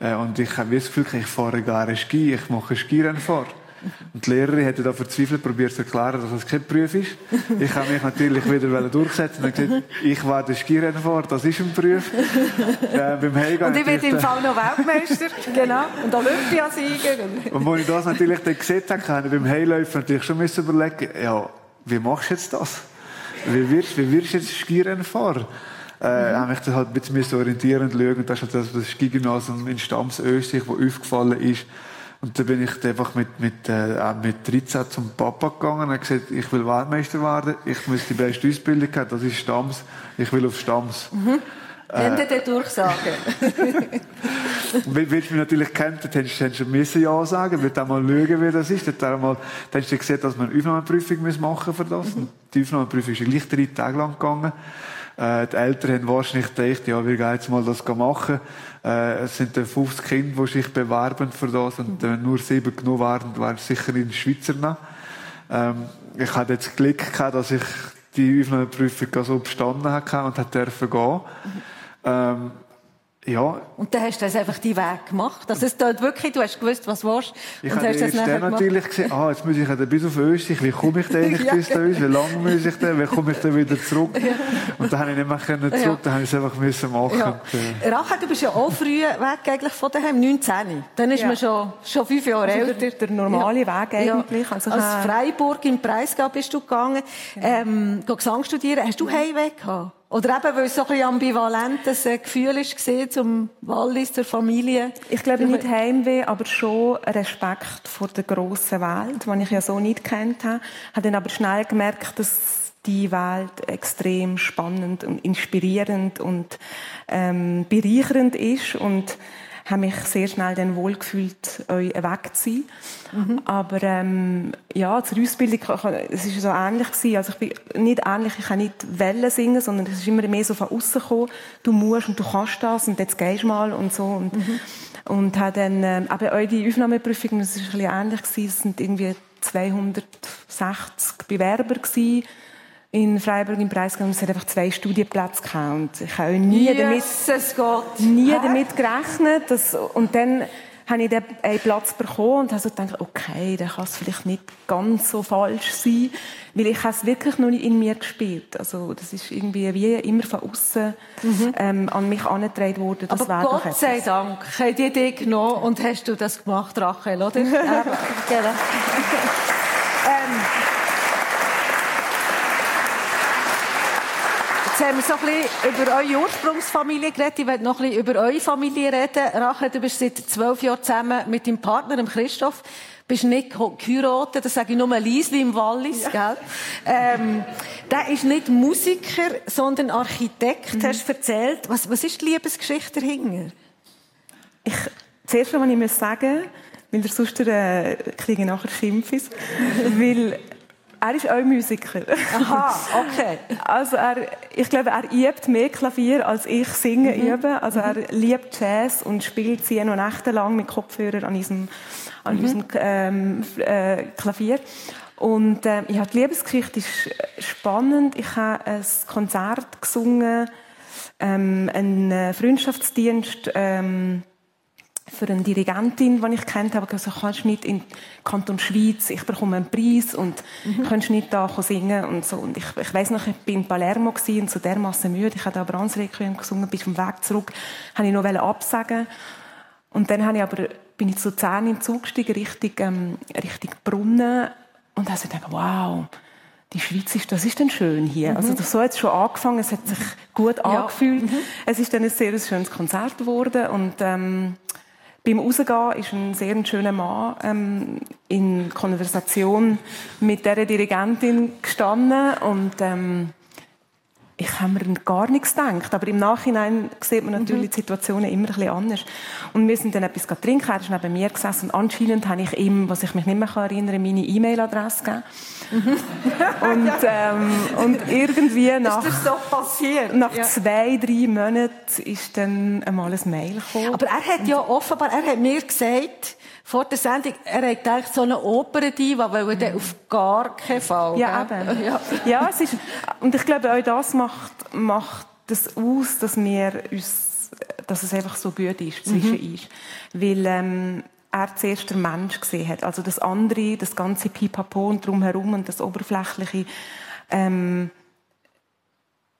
Äh, und ich habe das Gefühl, ich fahre gerne Ski, ich mache Skirennen vor. Und die Lehrerin hätte da verzweifelt probiert zu erklären, dass das kein Beruf ist. Ich habe mich natürlich wieder durchsetzen und gesagt, ich werde Skirennen vor, das ist ein Beruf. Äh, beim Heimgehen und ich werde im Fall noch Weltmeister, genau, und Olympiasieger. Und als ich das natürlich dann gesehen habe, habe ich beim Heimläufen natürlich schon müssen überlegen, ja, wie machst du jetzt das? Wie wirst, wie wirst du jetzt Skirennen fahren? Äh, mhm. habe mich dann halt ein bisschen orientieren und schauen. Und das ist halt das, das Skigymnasium in Stams Österreich, das aufgefallen ist. Und dann bin ich einfach mit, mit, äh, mit 13 zum Papa gegangen und habe gesagt, ich will Weltmeister werden, ich muss die beste Ausbildung haben, das ist Stamms, ich will auf Stamms. Mhm. Ende äh, der Durchsage. Wenn du mich natürlich kennt, dann hättest du müssen Ja sagen, willst auch mal schauen, wie das ist. Dann, mal, dann hast du gesehen, dass wir eine Aufnahmeprüfung machen für das. Mhm. Die Aufnahmeprüfung ist gleich drei Tage lang gegangen. Äh, die Eltern haben wahrscheinlich gedacht, ja, wir gehen jetzt mal das machen. Äh, es sind dann 50 Kinder, die sich bewerben für das. Und wenn nur sieben genug waren, wären es sicher in den Schweizer. Ähm, ich hatte jetzt Glück gehabt, dass ich die Aufnahmeprüfung so bestanden habe und durfte gehen. Ähm, ja. Und dann hast du das einfach die Weg gemacht. Also es dort wirklich, du hast gewusst, was du willst. Ich und hast das dann natürlich gesehen, ah, jetzt muss ich ja bis auf Österreich, wie komme ich denn eigentlich ja, bis dahin, wie lange muss ich denn, wie komme ich denn wieder zurück? Ja. Und dann habe ich nicht mehr können zurück, ja. dann habe ich es einfach müssen machen. Ja. Und, äh. Rachel, du bist ja auch früh weg eigentlich von daheim, 19. Dann ist man schon, schon fünf Jahre also älter. Der, der normale Weg eigentlich. Also Als Freiburg im Breisgau bist du gegangen, ähm, Gesang studieren. Hast du Heimweg gehabt? Oder eben, weil es so ein bisschen ambivalentes Gefühl war zum Wallis, zur Familie. Ich glaube nicht Heimweh, aber schon Respekt vor der grossen Welt, die ich ja so nicht kennt habe. Ich habe dann aber schnell gemerkt, dass die Welt extrem spannend und inspirierend und ähm, bereichernd ist und habe mich sehr schnell dann wohlgefühlt, euch weg zu sein. Mhm. Aber ähm, ja, zur Ausbildung, es ist so ähnlich gewesen. Also ich bin nicht ähnlich, ich kann nicht Wellen singen, sondern es ist immer mehr so von außen gekommen. Du musst und du kannst das und jetzt gehst mal und so. Und, mhm. und habe dann, ähm, aber eure Aufnahmeprüfung, das ist ein bisschen ähnlich gewesen. Es sind irgendwie 260 Bewerber gewesen in Freiburg im Preisgang es hat einfach zwei Studienplätze gehabt. ich habe nie Jesus damit, Gott. nie damit gerechnet. Dass, und dann habe ich den einen Platz bekommen und habe so gedacht, okay, der kann es vielleicht nicht ganz so falsch sein, weil ich habe es wirklich noch nicht in mir gespielt. Also das ist irgendwie wie immer von außen mhm. ähm, an mich angetragen worden. Das Aber Gott sei Dank, hat die dich genommen und hast du das gemacht, Rachel, oder? ähm, haben wir so ein bisschen über eure Ursprungsfamilie geredet. Ich möchte noch ein bisschen über eure Familie reden. Rachel, du bist seit zwölf Jahren zusammen mit deinem Partner, dem Christoph. Du bist nicht geheiratet, das sage ich nur Liesli im Wallis, ja. gell? Ähm, der ist nicht Musiker, sondern Architekt, mhm. hast du erzählt. Was, was ist die Liebesgeschichte dahinter? Ich, zuerst was ich muss sagen, weil sonst äh, kriege ich nachher Schimpfis, weil er ist auch Musiker. Aha, okay. Also er, ich glaube, er übt mehr Klavier als ich singe mhm. übe. Also er mhm. liebt Jazz und spielt sie noch nächtelang mit Kopfhörer an diesem, an mhm. diesem ähm, äh, Klavier. Und äh, ja, die Liebesgeschichte ist spannend. Ich habe ein Konzert gesungen, ähm, einen Freundschaftsdienst. Ähm, für eine Dirigentin, die ich kennt habe, gesagt, kannst du nicht in Kanton Schweiz, ich bekomme einen Preis und mhm. kannst nicht da singen und so. Und ich, ich weiss noch, ich bin in Palermo und so dermaßen müde. Ich habe da Brands Requiem gesungen, bis vom Weg zurück, habe ich noch absagen. Und dann habe ich aber, bin ich zu Luzern in den Zug gestiegen, Richtung, ähm, Richtung Brunnen. Und dann habe ich gedacht, wow, die Schweiz ist, das ist dann schön hier. Mhm. Also so hat es schon angefangen, es hat sich gut ja. angefühlt. Mhm. Es ist dann ein sehr schönes Konzert geworden und ähm, beim Rausgehen ist ein sehr schöner Mann ähm, in Konversation mit der Dirigentin gestanden und ähm, ich habe mir gar nichts gedacht. Aber im Nachhinein sieht man natürlich mhm. die Situationen immer ein bisschen anders. Und wir sind dann etwas trinken. Er ist neben mir gesessen und anscheinend habe ich ihm, was ich mich nicht mehr erinnern kann, meine E-Mail-Adresse gegeben. Mhm. und, ähm, und irgendwie nach, ist das so passiert? nach ja. zwei, drei Monaten ist dann einmal ein Mail gekommen. Aber er hat ja offenbar, er hat mir gesagt, vor der Sendung, er hat eigentlich so eine Operndiva, weil er mhm. auf gar keinen Fall. Ja, eben. Ja. ja, es ist, und ich glaube, auch das macht, macht das aus, dass wir uns, dass es einfach so gut ist zwischen mhm. uns. Weil, ähm, er zuerst der Mensch gesehen hat. Also das andere, das ganze Pipapo und drumherum und das Oberflächliche, ähm,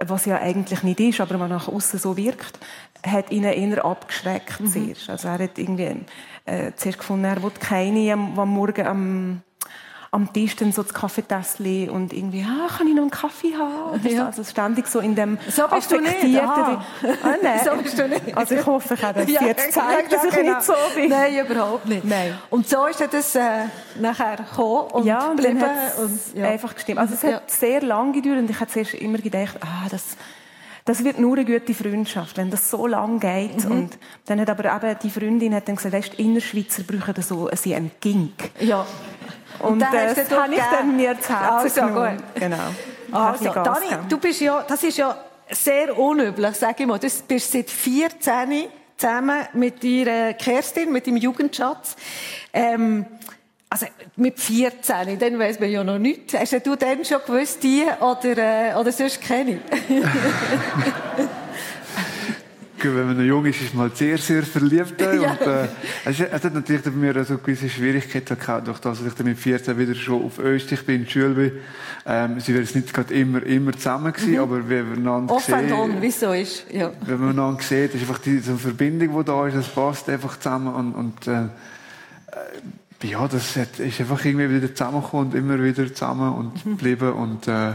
was ja eigentlich nicht ist, aber man nach außen so wirkt, hat ihn eher abgeschreckt mhm. zuerst. Also er hat irgendwie äh, zuerst gefunden, er will keine am, am Morgen am am Tisch dann so das Kaffeetässchen und irgendwie, ah, kann ich noch einen Kaffee haben? Ja. Also ständig so in dem So bist du nicht. Ah. Ah, nein. so bist du nicht. Also ich hoffe, ich habe das ja, jetzt gezeigt, dass ich genau. nicht so bin. Nein, überhaupt nicht. Nein. Und so ist das äh, nachher gekommen und ja, und geblieben. Und, ja. einfach gestimmt. Also es hat sehr lange gedauert und ich habe zuerst immer gedacht, ah, das das wird nur eine gute Freundschaft, wenn das so lang geht. Mhm. Und dann hat aber eben die Freundin hat dann gesagt, weißt, Innerschweizer brauchen so sie einen Gink. Ja. Und, und das habe ich dann mir zu Herzen also, genommen. Gut. Genau. Also, Dani, du bist ja, das ist ja sehr unüblich, sage ich mal. Du bist seit 14 zusammen mit deiner Kerstin, mit deinem Jugendschatz. Ähm, also mit 14, dann weiss man ja noch nichts. Hast du denn schon gewusst, die oder, äh, oder sonst keine? wenn man jung ist, ist man halt sehr, sehr verliebt. ja. und, äh, es, es, hat natürlich bei mir so gewisse Schwierigkeiten gehabt, durch das, dass ich dann mit 14 wieder schon auf Österreich bin, in Schule bin. Ähm, sie wären nicht gerade immer, immer zusammen gewesen, mhm. aber wenn man einander Off sieht... Off wieso ist, ja. Wenn man einander sieht, ist einfach diese so Verbindung, die da ist, das passt einfach zusammen und, und äh, ja, das ist einfach irgendwie wieder zusammengekommen und immer wieder zusammen und mhm. geblieben und äh,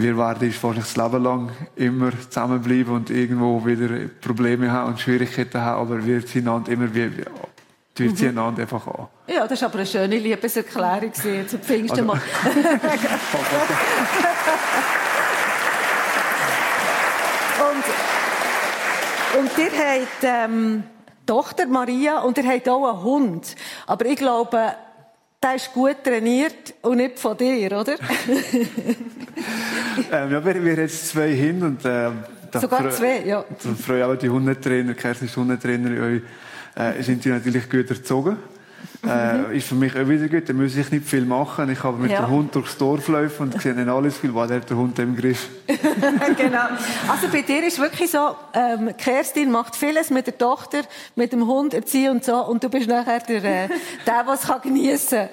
wir werden wahrscheinlich das Leben lang immer zusammenbleiben und irgendwo wieder Probleme haben und Schwierigkeiten haben, aber wir ziehen einander immer wie, wir mhm. ziehen einander einfach an. Ja, das war aber eine schöne Liebeserklärung zum Pfingsten also, und, und ihr habt ähm, Tochter Maria und ihr habt auch einen Hund. Aber ich glaube, der ist gut trainiert und nicht von dir, oder? ähm, ja, wir, wir haben jetzt zwei Hunde und äh, Sogar zwei, ja. Da freue auch die Hundetrainer, Kerstin ist Hundetrainerin, äh, sind die natürlich gut erzogen. Äh, ist für mich auch wieder gut, da muss ich nicht viel machen. Ich habe mit ja. dem Hund durchs Dorf laufen und sehe dann alles viel, weil der hat der Hund im Griff. genau. Also bei dir ist wirklich so, ähm, Kerstin macht vieles mit der Tochter, mit dem Hund erziehen und so, und du bist nachher der, äh, der was kann geniessen.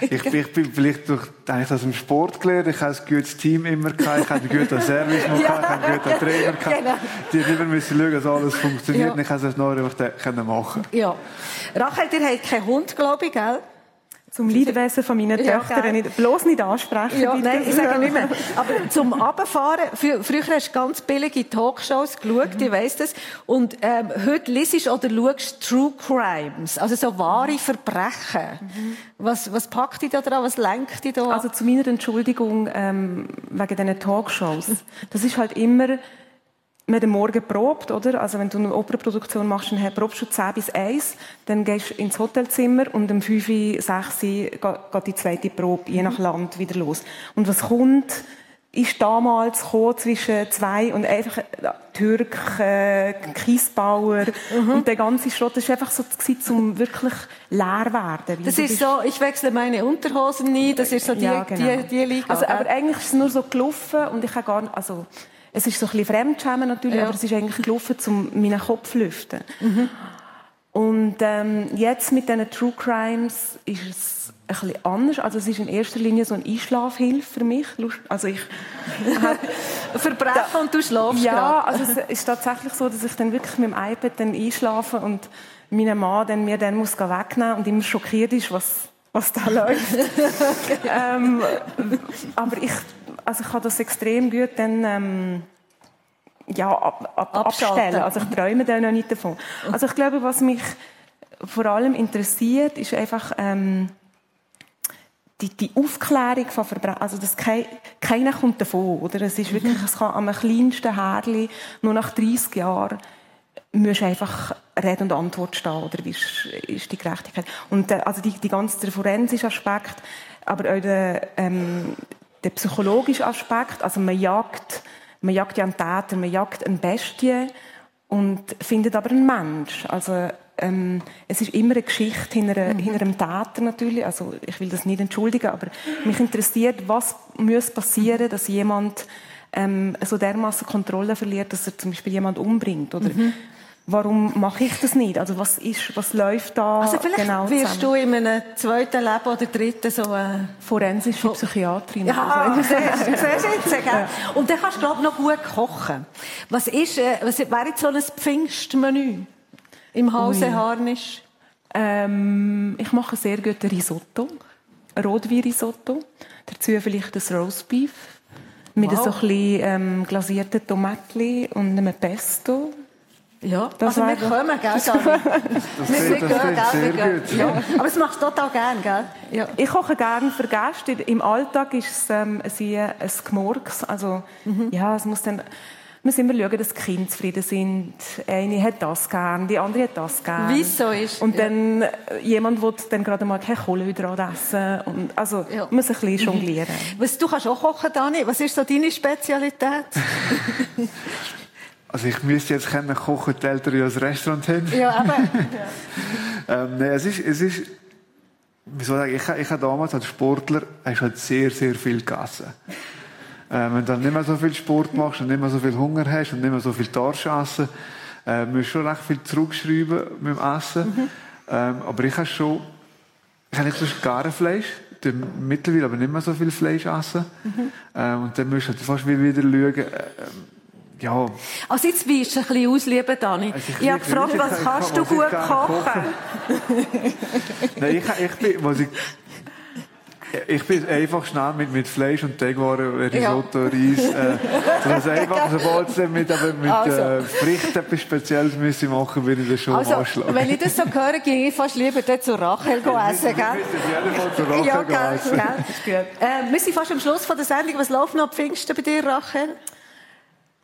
ich, ich bin vielleicht durch eigentlich aus dem Sport gelernt. Ich habe ein gutes Team immer gehabt. Ich habe einen guten Service ja. gehabt. Ich habe einen guten Trainer gehabt. Genau. Die immer müssen schauen, dass alles funktioniert. Ja. Und ich konnte es noch einfach machen. Ja. Rachel, ihr habt keinen Hund, glaube ich, gell? Zum Leidwesen von meinen Ja, Töchtern gell. nicht, bloß nicht ansprechen. Ja, bitte. nein, ich sage nicht mehr. Aber zum Abfahren, frü- früher hast du ganz billige Talkshows geschaut, ich weiss das. Und ähm, heute liest oder schaust True Crimes, also so wahre Verbrechen. Was, was packt dich da dran, was lenkt dich da Also zu meiner Entschuldigung ähm, wegen diesen Talkshows. Das ist halt immer, hat am Morgen probt, oder? Also wenn du eine Operaproduktion machst, dann probst du 10 bis 1, dann gehst du ins Hotelzimmer und um 5, 6 geht geht die zweite Probe, je nach Land, wieder los. Und was kommt, ist damals gekommen zwischen zwei und einfach äh, Türk, äh, Kiesbauer und der ganze Schrott, das war einfach so gewesen, zum wirklich leer werden. Das ist so, ich wechsle meine Unterhosen nie, das ist so die, ja, genau. die, die Liga. Also, aber eigentlich ist es nur so gelaufen und ich habe gar nicht, also, es ist so ein bisschen Fremdschämen natürlich, Ja. aber es ist eigentlich gelaufen, um meinen Kopf zu lüften. Und ähm, jetzt mit diesen True Crimes ist es ein bisschen anders. Also es ist in erster Linie so eine Einschlafhilfe für mich. Also ich Verbrechen und du schlafst ja, grad. also es ist tatsächlich so, dass ich dann wirklich mit dem iPad dann einschlafe und mein Mann dann mir dann muss wegnehmen und immer schockiert ist, was, was da läuft. ähm, aber ich, also ich kann das extrem gut dann, ähm, ja, ab, ab, abstellen. Also ich träume da noch nicht davon. Also ich glaube, was mich vor allem interessiert, ist einfach, ähm, die, die Aufklärung von Verbrechen, also das kei, keiner kommt davon, oder? Es ist wirklich, es kann am kleinsten Härli, nur nach 30 Jahren, musst einfach Rede und Antwort stehen, oder wie ist, ist die Gerechtigkeit? Und der, also die, die ganze der forensische Aspekt, aber auch der, ähm, der psychologische Aspekt, also man jagt, man jagt ja einen Täter, man jagt eine Bestie und findet aber einen Mensch. Also ähm, es ist immer eine Geschichte hinter, Mhm. hinter einem Täter natürlich. Also ich will das nicht entschuldigen, aber mich interessiert, was muss passieren, dass jemand ähm, so dermaßen Kontrolle verliert, dass er zum Beispiel jemand umbringt oder Mhm. Warum mache ich das nicht? Also was ist, was läuft da Also vielleicht genau wirst du in einem zweiten Leben oder dritten so äh, forensische Psychiatrin. Ja, oder so. siehst siehst jetzt? Und dann kannst du, glaube ich, noch gut kochen. Was ist, äh, was wäre jetzt so ein Pfingstmenü im Hause. Harnisch? Ähm, ich mache sehr guten Risotto. Rotwein-Risotto. Dazu vielleicht das Roastbeef. Mit Wow. so ein bisschen ähm, glasierten Tomaten und einem Pesto. Ja, Das also wir kommen, gell, Dani? Wir klingt- das gehen, klingt gell, sehr wir gut, Ja. Aber es machst du total gern, gell? Ja. Ich koche gerne für Gäste. Im Alltag ist es ähm, sie ein Gemurks. Also, Mhm. ja, es muss dann, man muss immer schauen, dass die Kinder zufrieden sind. Eine hat das gern, die andere hat das gern. Wie es so ist, Und ja. dann, äh, jemand will dann gerade mal kein Kohlenhydrat essen. Und, also, Ja. man muss ein bisschen jonglieren. Was, du kannst auch kochen, Dani. Was ist so deine Spezialität? Also ich müsste jetzt kennen, kochen die Eltern ja ein Restaurant haben. ja, eben. Ähm, nee, es ist, es ist, wie soll ich ich, ich habe damals als Sportler hast halt sehr, sehr viel gegessen. Ähm, wenn du dann nicht mehr so viel Sport machst und nicht mehr so viel Hunger hast und nicht mehr so viel Tarsch essen, äh, musst du schon recht viel zurückschreiben mit dem Essen. Ähm, aber ich habe schon, ich habe nicht so gerne Fleisch, mittlerweile aber nicht mehr so viel Fleisch essen. Ähm, und dann musst du halt fast wieder schauen, äh, ja, Also jetzt willst du ein bisschen auslieben, Dani. Also ich habe liebe gefragt, was ich kannst kann- du gut gerne kochen? Nein, ich, ich bin, was ich, ich bin einfach schnell mit, mit Fleisch und Teigwaren, Risotto, Reis. Äh, das ist einfach, sobald es dann mit, aber mit Also. äh, Fricht etwas Spezielles müssen machen, würde ich das schon Also, anschlagen. wenn ich das so höre, gehe ich fast lieber dort zu Rachel essen, Wir gell? müssen auf jeden Fall zur Rache Ja, gell, essen. gell. Äh, wir sind fast am Schluss von der Sendung. Was läuft noch Pfingsten bei dir, Rachel?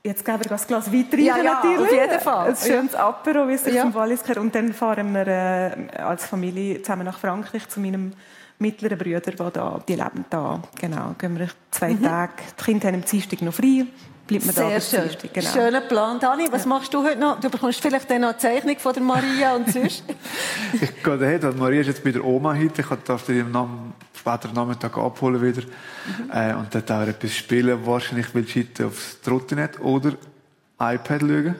Jetzt geben wir das Glas Wein rein, Ja, ja, natürlich. auf jeden Fall. Ein schönes Apero, wie es sich Ja. zum Wallis gehört. Und dann fahren wir äh, als Familie zusammen nach Frankreich zu meinem mittleren Bruder, der da, die leben da. Genau, gehen wir zwei Tage. Die Kinder haben am Dienstag noch frei. Bleibt man da Mhm. Sehr bis schön. Dienstag, genau. Schöner Plan. Dani, was machst du heute noch? Du bekommst vielleicht dann noch eine Zeichnung von der Maria und sonst. Ich gehe dahin, weil Maria ist jetzt bei der Oma heute. Ich darf sie am späteren Nachmittag abholen wieder. Mhm. Äh, und dort auch etwas spielen. Wahrscheinlich will ich heute aufs Trottinett oder iPad schauen.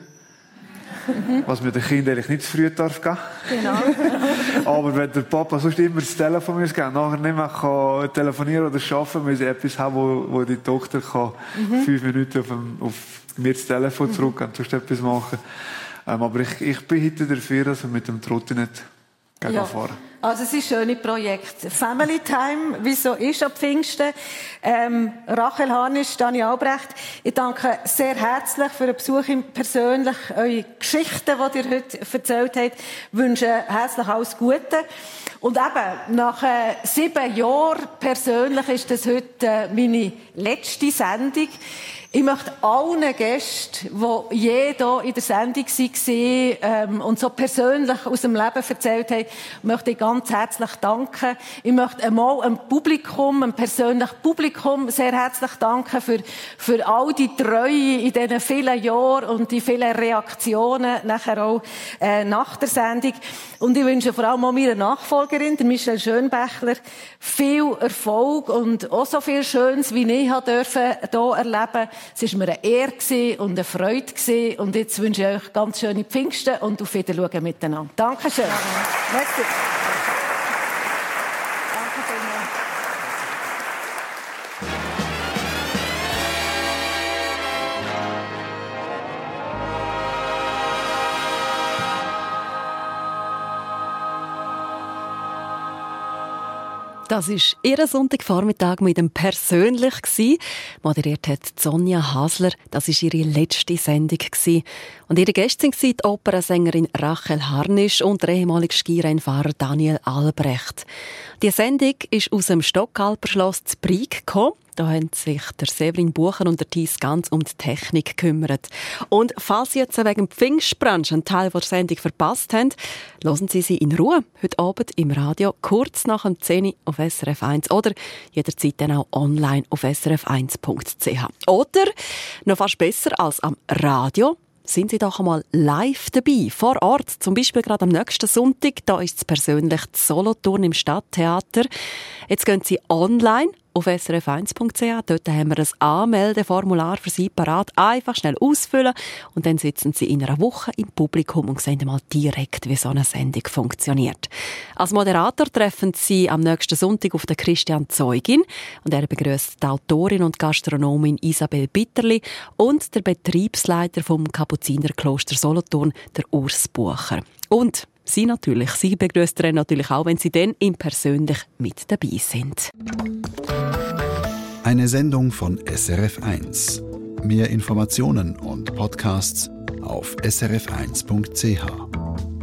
Mhm. Was mir den Kindern eigentlich nicht zu früh darf geben. Genau. Aber wenn der Papa sonst immer das Telefon muss geben, nachher nicht mehr kann telefonieren oder arbeiten, muss ich etwas haben, wo, wo die Tochter kann Mhm. fünf Minuten auf, dem, auf mir das Telefon zurück und sonst etwas machen. Ähm, aber ich, ich bin heute dafür, dass wir mit dem Trottinett gehen Ja. fahren. Also es ist ein schönes Projekt. Family Time, wie so ist ab Pfingsten. Ähm, Rachel Harnisch, Dani Albrecht, ich danke sehr herzlich für den Besuch persönlich, eure Geschichten, die ihr heute erzählt habt. Ich wünsche herzlich alles Gute. Und eben, nach äh, sieben Jahren persönlich ist das heute äh, meine letzte Sendung. Ich möchte allen Gästen, die je hier in der Sendung waren ähm, und so persönlich aus dem Leben erzählt haben, möchte ich ganz herzlich danken. Ich möchte einmal einem Publikum, einem persönlichen Publikum sehr herzlich danken für, für all die Treue in diesen vielen Jahren und die vielen Reaktionen nachher auch äh, nach der Sendung. Und ich wünsche vor allem auch meiner Nachfolgerin, der Michelle Schönbächler, viel Erfolg und auch so viel Schönes, wie ich hier erleben es war mir eine Ehre und eine Freude. Und jetzt wünsche ich euch ganz schöne Pfingsten und auf Wiedersehen miteinander. Dankeschön. Merci. Das ist Ihr Sonntagvormittag mit dem Persönlich. Moderiert hat Sonja Hasler. Das ist ihre letzte Sendung. Und ihre Gäste sind die Opernsängerin Rachel Harnisch und der ehemalige Skirennfahrer Daniel Albrecht. Die Sendung ist aus dem Stockalperschloss zu Brieg gekommen. Da haben sich der Severin Bucher und der Thies ganz um die Technik gekümmert. Und falls Sie jetzt wegen Pfingstbrunch einen Teil der Sendung verpasst haben, hören Sie sie in Ruhe heute Abend im Radio kurz nach dem 10 auf SRF 1 oder jederzeit dann auch online auf srf1.ch. Oder noch fast besser als am Radio sind Sie doch einmal live dabei, vor Ort. Zum Beispiel gerade am nächsten Sonntag. Da ist es persönlich das Solothurn im Stadttheater. Jetzt gehen Sie online auf srf1.ch. Dort haben wir ein Anmeldeformular für Sie parat. Einfach schnell ausfüllen und dann sitzen Sie in einer Woche im Publikum und sehen mal direkt, wie so eine Sendung funktioniert. Als Moderator treffen Sie am nächsten Sonntag auf den Christian Zeugin und er begrüßt die Autorin und Gastronomin Isabel Bitterli und der Betriebsleiter vom Kapuzinerkloster Solothurn, der Urs Bucher. Und Sie natürlich. Sie begrüßt natürlich auch, wenn Sie dann im persönlich mit dabei sind. Eine Sendung von SRF1. Mehr Informationen und Podcasts auf srf1.ch.